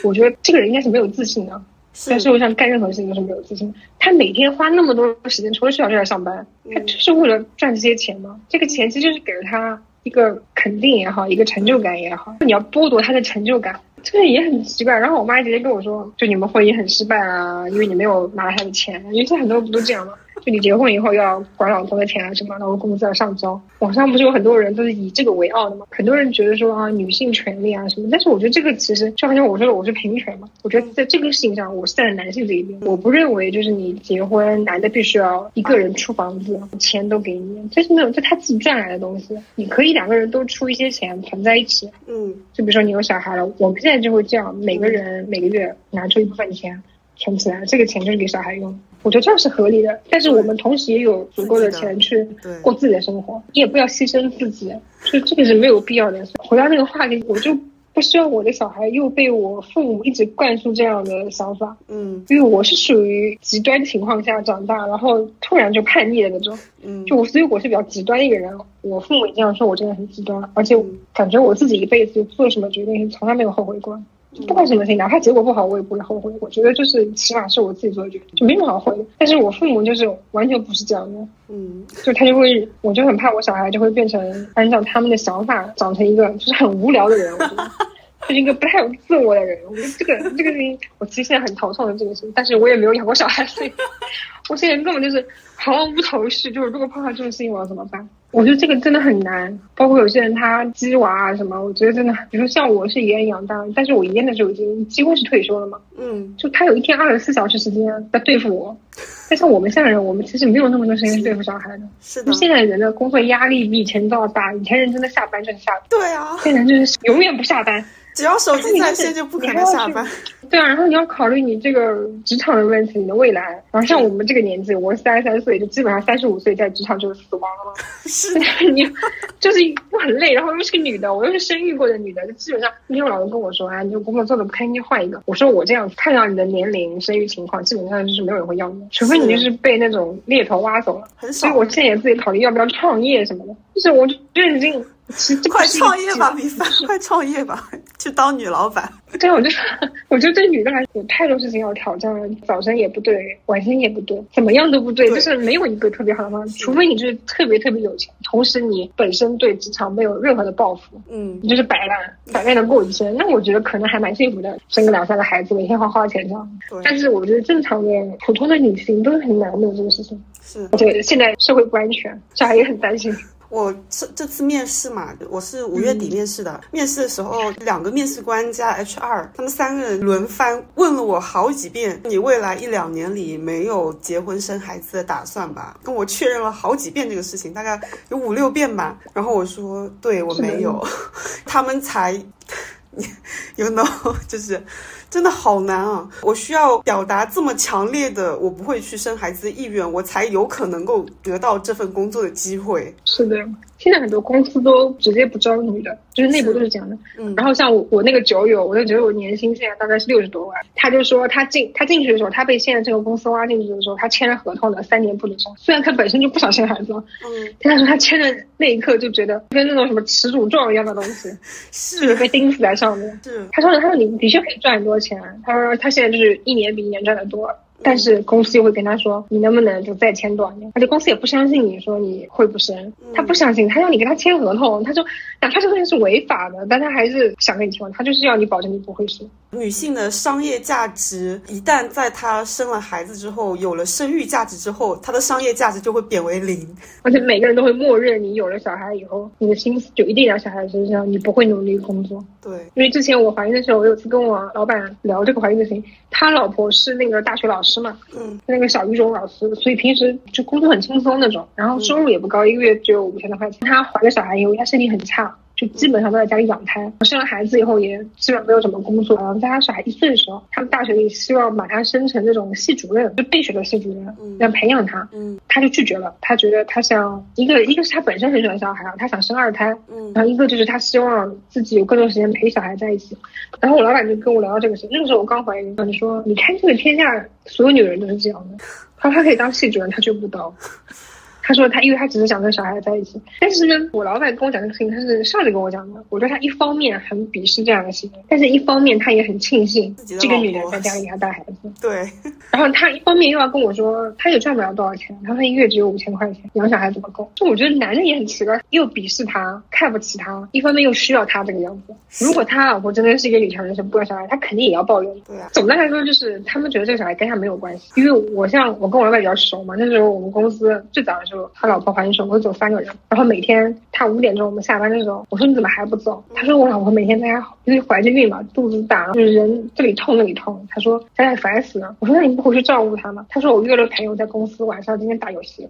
我觉得这个人应该是没有自信的。在社会上干任何事情都是没有自信。他每天花那么多时间，除了睡觉就在上班，他就是为了赚这些钱吗？这个钱其实就是给了他一个肯定也好，一个成就感也好。你要剥夺他的成就感，这个也很奇怪。然后我妈直接跟我说，就你们婚姻很失败啊，因为你没有拿他的钱。因为现在很多人不都这样吗？就你结婚以后要管老公的钱啊什么，然后工资要上交。网上不是有很多人都是以这个为傲的吗？很多人觉得说啊，女性权利啊什么，但是我觉得这个其实就好像我说的，我是平权嘛。我觉得在这个事情上，我是站在男性这一边。我不认为就是你结婚，男的必须要一个人出房子，钱都给你，这是那种这他自己赚来的东西。你可以两个人都出一些钱存在一起。嗯，就比如说你有小孩了，我们现在就会这样，每个人每个月拿出一部分钱存起来，这个钱就是给小孩用。我觉得这样是合理的，但是我们同时也有足够的钱去过自己的生活，你也不要牺牲自己，就这个是没有必要的。回到那个话题，我就不希望我的小孩又被我父母一直灌输这样的想法，嗯，因为我是属于极端情况下长大，然后突然就叛逆的那种，嗯，就我所以我是比较极端的一个人，我父母也这样说，我真的很极端，而且感觉我自己一辈子做什么决定从来没有后悔过。不管什么事情，哪怕结果不好，我也不会后悔。我觉得就是起码是我自己做的决定，就没什么好后悔的。但是我父母就是完全不是这样的，嗯，就他就会，我就很怕我小孩就会变成按照他们的想法长成一个就是很无聊的人，我觉得就是一个不太有自我的人。我觉得这个这个事情，我其实现在很头痛的这个事情，但是我也没有养过小孩，所以我现在根本就是毫无头绪。就是如果碰到这种事情，我要怎么办？我觉得这个真的很难，包括有些人他鸡娃啊什么，我觉得真的，比如说像我是爷爷养大，但是我爷爷那时候已经几乎是退休了嘛，嗯，就他有一天二十四小时时间在对付我，但像我们现在人，我们其实没有那么多时间对付小孩的，是的，现在人的工作压力比以前都要大，以前人真的下班就是下班，对啊，现在人就是永远不下班。只要手机在线就不可能下班。对啊，然后你要考虑你这个职场的问题，你的未来。然后像我们这个年纪，我三十三岁，就基本上三十五岁在职场就是死亡了嘛。是你就是又很累，然后又是个女的，我又是生育过的女的，就基本上那种老公跟我说，哎，你这工作做的不开心，换一个。我说我这样看到你的年龄、生育情况，基本上就是没有人会要你，除非你就是被那种猎头挖走了。很少。所以我现在也自己考虑要不要创业什么的，就是我就已经。快创业吧，米饭！快创业吧，去当女老板。对，我就说，我觉得对女的来说有太多事情要挑战了。早晨也不对，晚上也不对，怎么样都不对，就是没有一个特别好的方式。除非你就是特别特别有钱，同时你本身对职场没有任何的抱负，嗯，你就是摆烂，摆烂的过一生，那我觉得可能还蛮幸福的，生个两三个孩子，每天花花钱这样。但是我觉得正常的普通的女性都是很难的这个事情。是，而且现在社会不安全，小孩也很担心。我这这次面试嘛，我是五月底面试的。面试的时候，两个面试官加 HR，他们三个人轮番问了我好几遍：“你未来一两年里没有结婚生孩子的打算吧？”跟我确认了好几遍这个事情，大概有五六遍吧。然后我说：“对我没有。”他们才。You know，就是真的好难啊！我需要表达这么强烈的我不会去生孩子的意愿，我才有可能够得到这份工作的机会。是的，现在很多公司都直接不招女的，就是内部都是这样的。嗯，然后像我我那个酒友，我的酒友年薪现在大概是六十多万，他就说他进他进去的时候，他被现在这个公司挖进去的时候，他签了合同的，三年不能生。虽然他本身就不想生孩子，嗯，但他说他签的那一刻就觉得跟那种什么耻辱状一样的东西，是被钉死在上面。是，他说他说你的确可以赚很多钱，他说他现在就是一年比一年赚的多。但是公司又会跟他说，你能不能就再签多少年？而且公司也不相信你说你会不生，他不相信，他要你跟他签合同，他说哪怕这东西是违法的，但他还是想跟你签，他就是要你保证你不会生。女性的商业价值一旦在她生了孩子之后，有了生育价值之后，她的商业价值就会贬为零。而且每个人都会默认你有了小孩以后，你的心思就一定在小孩身上，你不会努力工作。对，因为之前我怀孕的时候，我有次跟我老板聊这个怀孕的事情，他老婆是那个大学老师嘛，嗯，那个小语种老师，所以平时就工作很轻松那种，然后收入也不高，一个月只有五千多块钱。她怀了小孩以后，她身体很差。就基本上都在家里养胎，生了孩子以后也基本上没有什么工作。然后在他小孩一岁的时候，他们大学里希望把他升成那种系主任，就备选的系主任，要培养他，嗯，他就拒绝了。他觉得他想一个，一个是他本身很喜欢小孩，他想生二胎，嗯，然后一个就是他希望自己有更多时间陪小孩在一起。然后我老板就跟我聊到这个事，那个时候我刚怀孕，他就说：“你看这个天下所有女人都是这样的，他他可以当系主任，他就不当。”他说他因为他只是想跟小孩在一起，但是呢，我老板跟我讲这个事情，他是上着跟我讲的。我觉得他一方面很鄙视这样的行为，但是一方面他也很庆幸这个女人在家里给他带孩子。对。然后他一方面又要跟我说，他也赚不了多少钱，他说一月只有五千块钱，养小孩怎么够？就我觉得男人也很奇怪，又鄙视他，看不起他，一方面又需要他这个样子。如果他老婆真的是一个女强人，生不要小孩，他肯定也要抱怨。对啊。总的来说，就是他们觉得这个小孩跟他没有关系，因为我像我跟我老板比较熟嘛，那时候我们公司最早的时候，他老婆怀孕时候，我走三个人，然后每天他五点钟我们下班的时候，我说你怎么还不走？他说我老婆每天在家因为怀着孕嘛，肚子大，就是人这里痛那里痛。他说在烦死了。我说那你不回去照顾他吗？他说我约了朋友在公司晚上今天打游戏。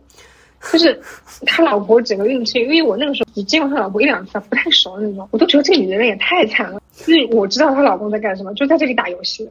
就是他老婆整个运气，因为我那个时候只见过他老婆一两次，不太熟的那种，我都觉得这个女人也太惨了。因为我知道她老公在干什么，就在这里打游戏。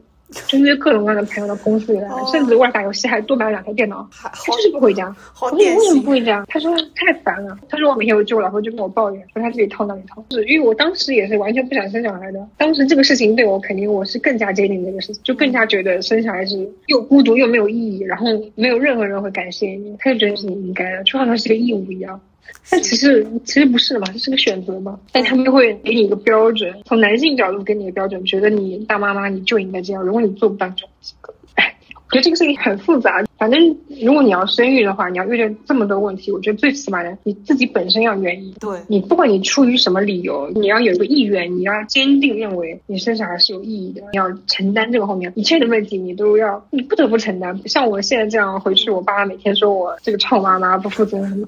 就约各种各样的朋友的公司里来，甚至为了打游戏还多买了两台电脑。他就是不回家。我说你为什么不回家？他说太烦了。他说我每天我就，我老婆就跟我抱怨，说他这里套那里套。是因为我当时也是完全不想生小孩的。当时这个事情对我肯定我是更加坚定这个事情，就更加觉得生小孩是又孤独又没有意义，然后没有任何人会感谢你，他就觉得是你应该的，就好像是个义务一样。但其实其实不是嘛，这是个选择嘛。但他们会给你一个标准，从男性角度给你一个标准，觉得你大妈妈你就应该这样。如果你做不到，就哎，我觉得这个事情很复杂。反正如果你要生育的话，你要遇见这么多问题，我觉得最起码的你自己本身要愿意。对，你不管你出于什么理由，你要有一个意愿，你要坚定认为你生小孩是有意义的，你要承担这个后面一切的问题，你都要，你不得不承担。像我现在这样回去，我爸每天说我这个臭妈妈不负责任。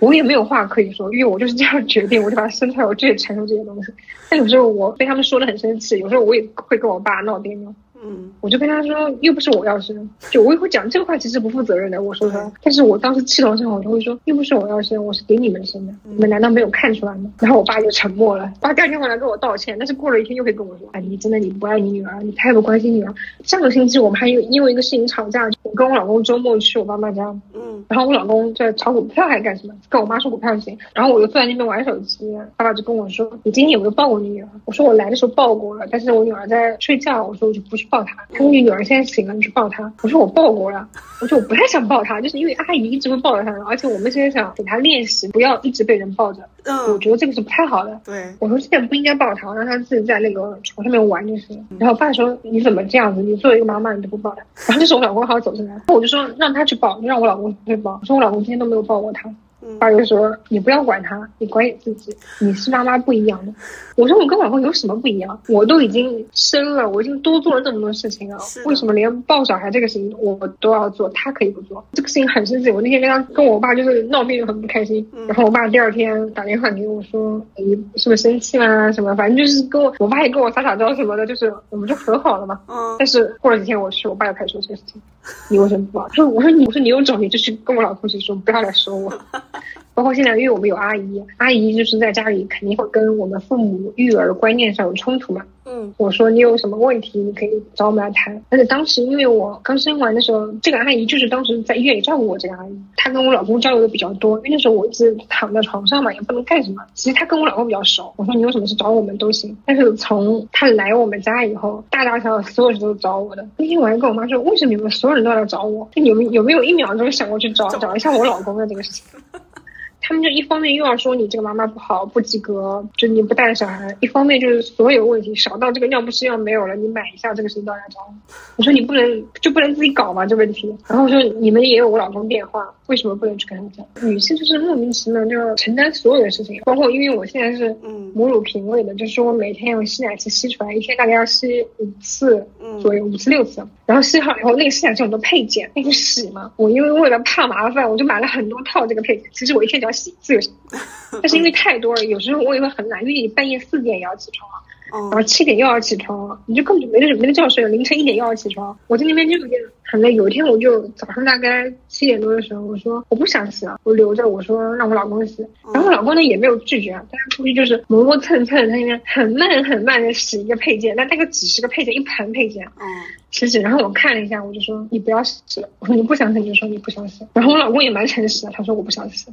我也没有话可以说，因为我就是这样决定，我就把它生出来，我就得承受这些东西。但有时候我被他们说的很生气，有时候我也会跟我爸闹别扭。嗯，我就跟他说，又不是我要生，就我也会讲这个话，其实不负责任的。我说他，但是我当时气头上，我就会说，又不是我要生，我是给你们生的，你们难道没有看出来吗？然后我爸就沉默了，爸第二天回来跟我道歉，但是过了一天又会跟我说，哎，你真的你不爱你女儿，你太不关心女儿。上个星期我们还有因为一个事情吵架，我跟我老公周末去我妈妈家，嗯，然后我老公在炒股票还是干什么，跟我妈说股票事情，然后我就坐在那边玩手机，爸爸就跟我说，你今天有没有抱过你女儿？我说我来的时候抱过了，但是我女儿在睡觉，我说我就不去抱她，他说你女。女儿现在醒了，你去抱他。我说我抱过了，我说我不太想抱他，就是因为阿姨一直会抱着她，而且我们现在想给他练习，不要一直被人抱着。嗯，我觉得这个是不太好的。对，我说现在不应该抱她，让他自己在那个床上面玩就行。然后我爸说你怎么这样子？你作为一个妈妈，你都不抱他。然后这时候我老公好像走进来，我就说让他去抱，让我老公去抱。我说我老公今天都没有抱过她。爸就说：“你不要管他，你管你自己。你是妈妈不一样的。”我说：“我跟老公有什么不一样？我都已经生了，我已经多做了这么多事情了，为什么连抱小孩这个事情我都要做？他可以不做？这个事情很生气。我那天跟他跟我爸就是闹别扭，很不开心。然后我爸第二天打电话给我说：‘你是不是生气啦？什么？反正就是跟我，我爸也跟我撒撒娇什么的，就是我们就和好了嘛。’嗯。但是过了几天我去，我爸又开始说这个事情。你为什么不抱？说我说你我说你有种你就去跟我老公去说，不要来说我。”包括现在，因为我们有阿姨，阿姨就是在家里肯定会跟我们父母育儿观念上有冲突嘛。嗯，我说你有什么问题，你可以找我们来谈。而且当时因为我刚生完的时候，这个阿姨就是当时在医院里照顾我这个阿姨，她跟我老公交流的比较多。因为那时候我一直躺在床上嘛，也不能干什么。其实她跟我老公比较熟，我说你有什么事找我们都行。但是从她来我们家以后，大大小小所有事都找我的。那天晚上跟我妈说，为什么你们所有人都要来找我？就你们有没有一秒钟想过去找找一下我老公的这个事情？他们就一方面又要说你这个妈妈不好不及格，就你不带小孩；一方面就是所有问题少到这个尿不湿要没有了，你买一下这个事情都要来找我。我说你不能就不能自己搞吗？这问题。然后说你们也有我老公电话，为什么不能去跟他讲？女性就是莫名其妙就要承担所有的事情，包括因为我现在是母乳瓶喂的，就是我每天用吸奶器吸出来，一天大概要吸五次左右，五次六次。然后吸好以后，那个吸奶器很多配件，那个洗嘛。我因为为了怕麻烦，我就买了很多套这个配件。其实我一天只要洗一次就行。但是因为太多了，有时候我也会很懒，因为你半夜四点也要起床。然后七点又要起床，你就根本就没得没得觉睡了。凌晨一点又要起床，我在那边就有点很累。有一天我就早上大概七点多的时候，我说我不想洗了，我留着。我说让我老公洗，然后我老公呢也没有拒绝，但他出去就是磨磨蹭蹭，在那边很慢很慢的洗一个配件，那大概几十个配件，一盘配件，嗯，洗洗。然后我看了一下，我就说你不要洗了。我说你不想洗你就说你不想洗。然后我老公也蛮诚实的，他说我不想洗。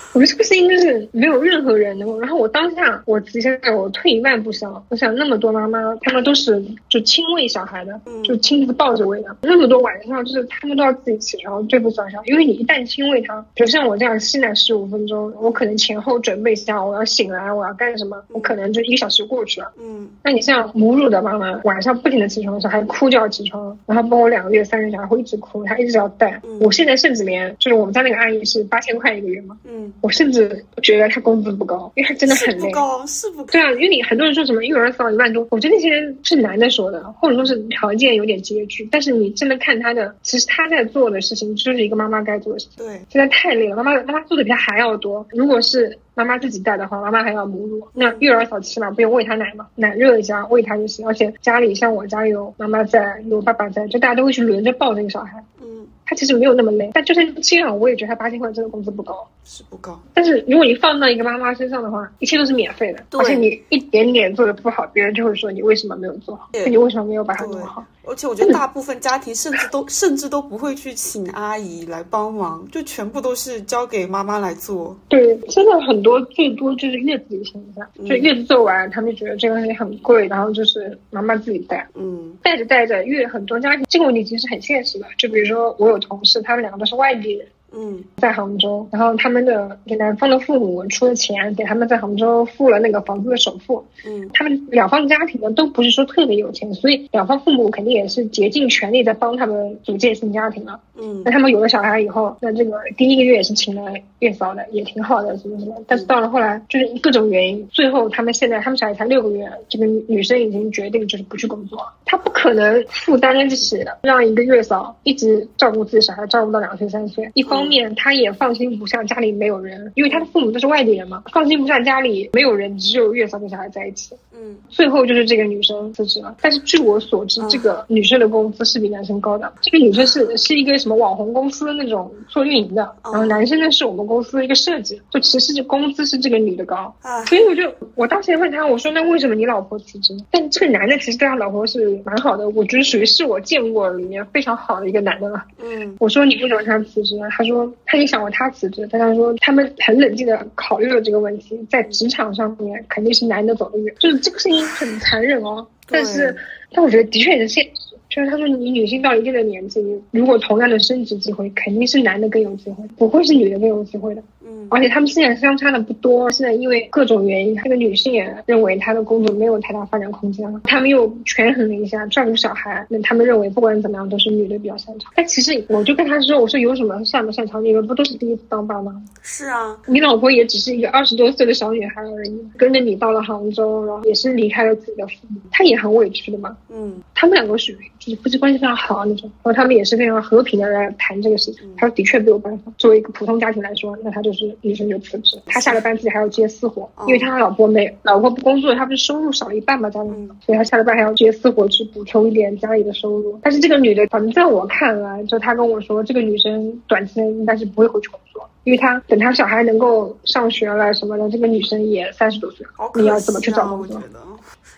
我觉得这个事情就是没有任何人能够。然后我当下，我仔细想想，我退一万步想，我想那么多妈妈，她们都是就亲喂小孩的，就亲自抱着喂的。那么多晚上，就是她们都要自己起床对付早上，因为你一旦亲喂她，比如像我这样吸奶十五分钟，我可能前后准备一下，我要醒来，我要干什么，我可能就一个小时过去了。嗯，那你像母乳的妈妈，晚上不停的起床的时候，还哭就要起床，然后帮我两个月、三个月小孩会一直哭，她一直要带。我现在甚至连就是我们家那个阿姨是八千块一个月嘛，嗯，我甚至觉得他工资不高，因为他真的很累。不高是不高。对啊，因为你很多人说什么育儿嫂一万多，我觉得那些是男的说的，或者说是条件有点拮据。但是你真的看他的，其实他在做的事情就是一个妈妈该做的事情。对，现在太累了，妈妈妈妈做的比他还要多。如果是妈妈自己带的话，妈妈还要母乳，那育儿嫂起码不用喂他奶嘛，奶热一下喂他就行。而且家里像我家有妈妈在，有爸爸在，就大家都会去轮着抱这个小孩。嗯。他其实没有那么累，但就算这样，我也觉得他八千块真的工资不高，是不高。但是如果你放到一个妈妈身上的话，一切都是免费的，而且你一点点做的不好，别人就会说你为什么没有做好，你为什么没有把它弄好。而且我觉得大部分家庭甚至都 甚至都不会去请阿姨来帮忙，就全部都是交给妈妈来做。对，真的很多，最多就是月子的情况下，就月子做完，他们觉得这个东西很贵，然后就是妈妈自己带。嗯，带着带着，因为很多家庭这个问题其实很现实的，就比如说我有同事，他们两个都是外地人。嗯，在杭州，然后他们的给男方的父母出了钱，给他们在杭州付了那个房子的首付。嗯，他们两方家庭呢都不是说特别有钱，所以两方父母肯定也是竭尽全力在帮他们组建新家庭了。嗯，那他们有了小孩以后，那这个第一个月也是请了月嫂的，也挺好的，什么什么。但是到了后来，就是各种原因，最后他们现在他们小孩才六个月，这个女生已经决定就是不去工作，她不可能负担得起让一个月嫂一直照顾自己小孩，照顾到两岁三岁。一方面，他也放心不下家里没有人，因为他的父母都是外地人嘛，放心不下家里没有人，只有月嫂跟小孩在一起。嗯，最后就是这个女生辞职了。但是据我所知，这个女生的工资是比男生高的。这个女生是是一个什么网红公司那种做运营的，然后男生呢是我们公司的一个设计，就其实这工资是这个女的高。所以我就我当时也问他，我说那为什么你老婆辞职？但这个男的其实对他老婆是蛮好的，我觉得属于是我见过里面非常好的一个男的了。嗯，我说你为什么想辞职呢？他说他也想过他辞职，但他说他们很冷静的考虑了这个问题，在职场上面肯定是男的走得远，就是这个事情很残忍哦。但是，但我觉得的确也是现实。就是他说，你女性到一定的年纪，如果同样的升职机会，肯定是男的更有机会，不会是女的更有机会的。嗯，而且他们现在相差的不多。现在因为各种原因，这个女性也认为她的工作没有太大发展空间了。他们又权衡了一下，照顾小孩，那他们认为不管怎么样都是女的比较擅长。但其实我就跟他说，我说有什么擅不擅长？你们不都是第一次当爸妈？是啊，你老婆也只是一个二十多岁的小女孩而已，跟着你到了杭州，然后也是离开了自己的父母，她也很委屈的嘛。嗯，他们两个属于就是夫妻关系非常好那种，然后他们也是非常和平的来谈这个事情。他说的确没有办法，作为一个普通家庭来说，那他就是女生就辞职，他下了班自己还要接私活，因为他老婆没老婆不工作，他不是收入少了一半嘛家里，所以他下了班还要接私活去补充一点家里的收入。但是这个女的，反正在我看来，就她跟我说，这个女生短期内应该是不会回去工作，因为她等她小孩能够上学了什么的，这个女生也三十多岁了，你要怎么去找工作？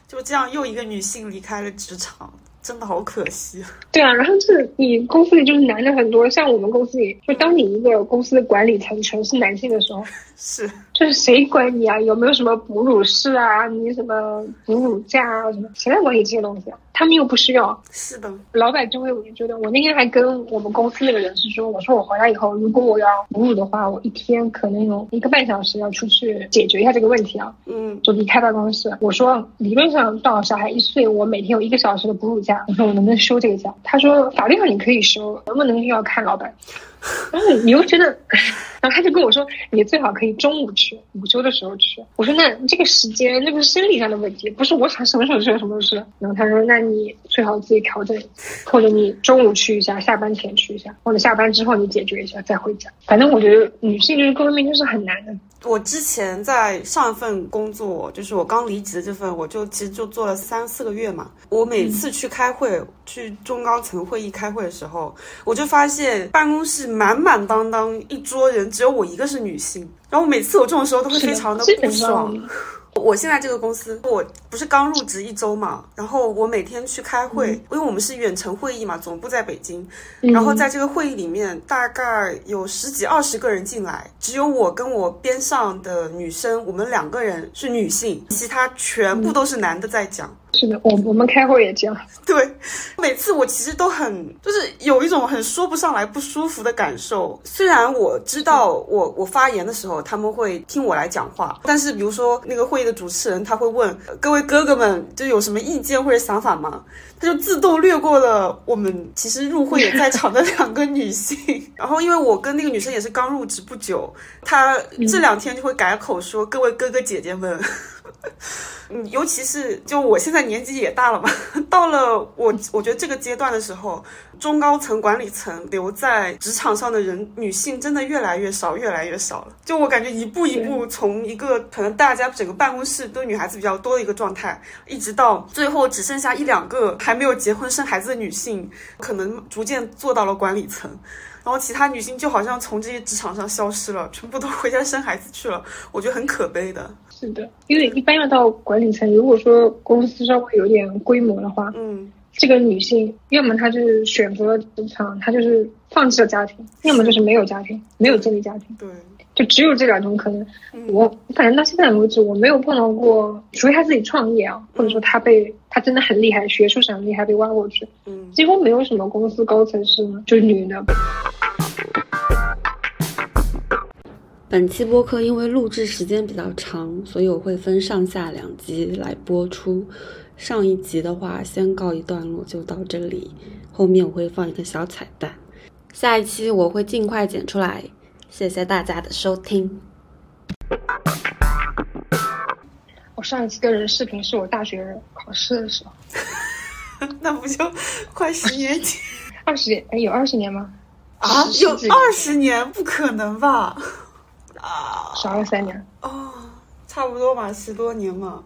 就这样，又一个女性离开了职场，真的好可惜。对啊，然后就是你公司里就是男的很多，像我们公司里，就当你一个公司的管理层全是男性的时候，是就是谁管你啊？有没有什么哺乳室啊？你什么哺乳假啊？什么谁来管你这些东西啊？他们又不需要。是的，老板就会我就觉得，我那天还跟我们公司那个人事说，我说我回来以后，如果我要哺乳的话，我一天可能有一个半小时要出去解决一下这个问题啊。嗯，就离开办公室。我说理论上到小孩一岁，我每天有一个小时的哺乳假。我说我能不能休这个假？他说法律上你可以休，能不能要看老板。然后你又觉得，然后他就跟我说，你最好可以中午吃，午休的时候吃。我说那这个时间那个是生理上的问题，不是我想什么时候吃什么时候吃。然后他说那你最好自己调整，或者你中午去一下，下班前去一下，或者下班之后你解决一下再回家。反正我觉得女性就是各方面就是很难的。我之前在上一份工作，就是我刚离职的这份，我就其实就做了三四个月嘛。我每次去开会，去中高层会议开会的时候，我就发现办公室满满当当一桌人，只有我一个是女性。然后每次我这种时候都会非常的不爽。我现在这个公司，我不是刚入职一周嘛，然后我每天去开会，因为我们是远程会议嘛，总部在北京，然后在这个会议里面，大概有十几二十个人进来，只有我跟我边上的女生，我们两个人是女性，其他全部都是男的在讲。是的，我我们开会也这样。对，每次我其实都很，就是有一种很说不上来不舒服的感受。虽然我知道我我发言的时候他们会听我来讲话，但是比如说那个会议的主持人他会问各位哥哥们，就有什么意见或者想法吗？他就自动略过了我们其实入会也在场的两个女性。然后因为我跟那个女生也是刚入职不久，她这两天就会改口说各位哥哥姐姐们。嗯，尤其是就我现在年纪也大了嘛，到了我我觉得这个阶段的时候，中高层管理层留在职场上的人，女性真的越来越少，越来越少了。就我感觉一步一步从一个可能大家整个办公室都女孩子比较多的一个状态，一直到最后只剩下一两个还没有结婚生孩子的女性，可能逐渐做到了管理层。然后其他女性就好像从这些职场上消失了，全部都回家生孩子去了，我觉得很可悲的。是的，因为一般要到管理层，如果说公司稍微有点规模的话，嗯，这个女性要么她就是选择了职场，她就是放弃了家庭；要么就是没有家庭，没有建立家庭。对，就只有这两种可能。我反正到现在为止，我没有碰到过，除非她自己创业啊，或者说她被她真的很厉害，学术上厉害被挖过去，嗯，几乎没有什么公司高层是就是女的。本期播客因为录制时间比较长，所以我会分上下两集来播出。上一集的话先告一段落，就到这里，后面我会放一个小彩蛋。下一期我会尽快剪出来，谢谢大家的收听。我上一期个人视频是我大学考试的时候，那不就快十年前？二十年？哎，有二十年吗？啊，有二十年？不可能吧？啊，少了三年哦，差不多吧，十多年嘛。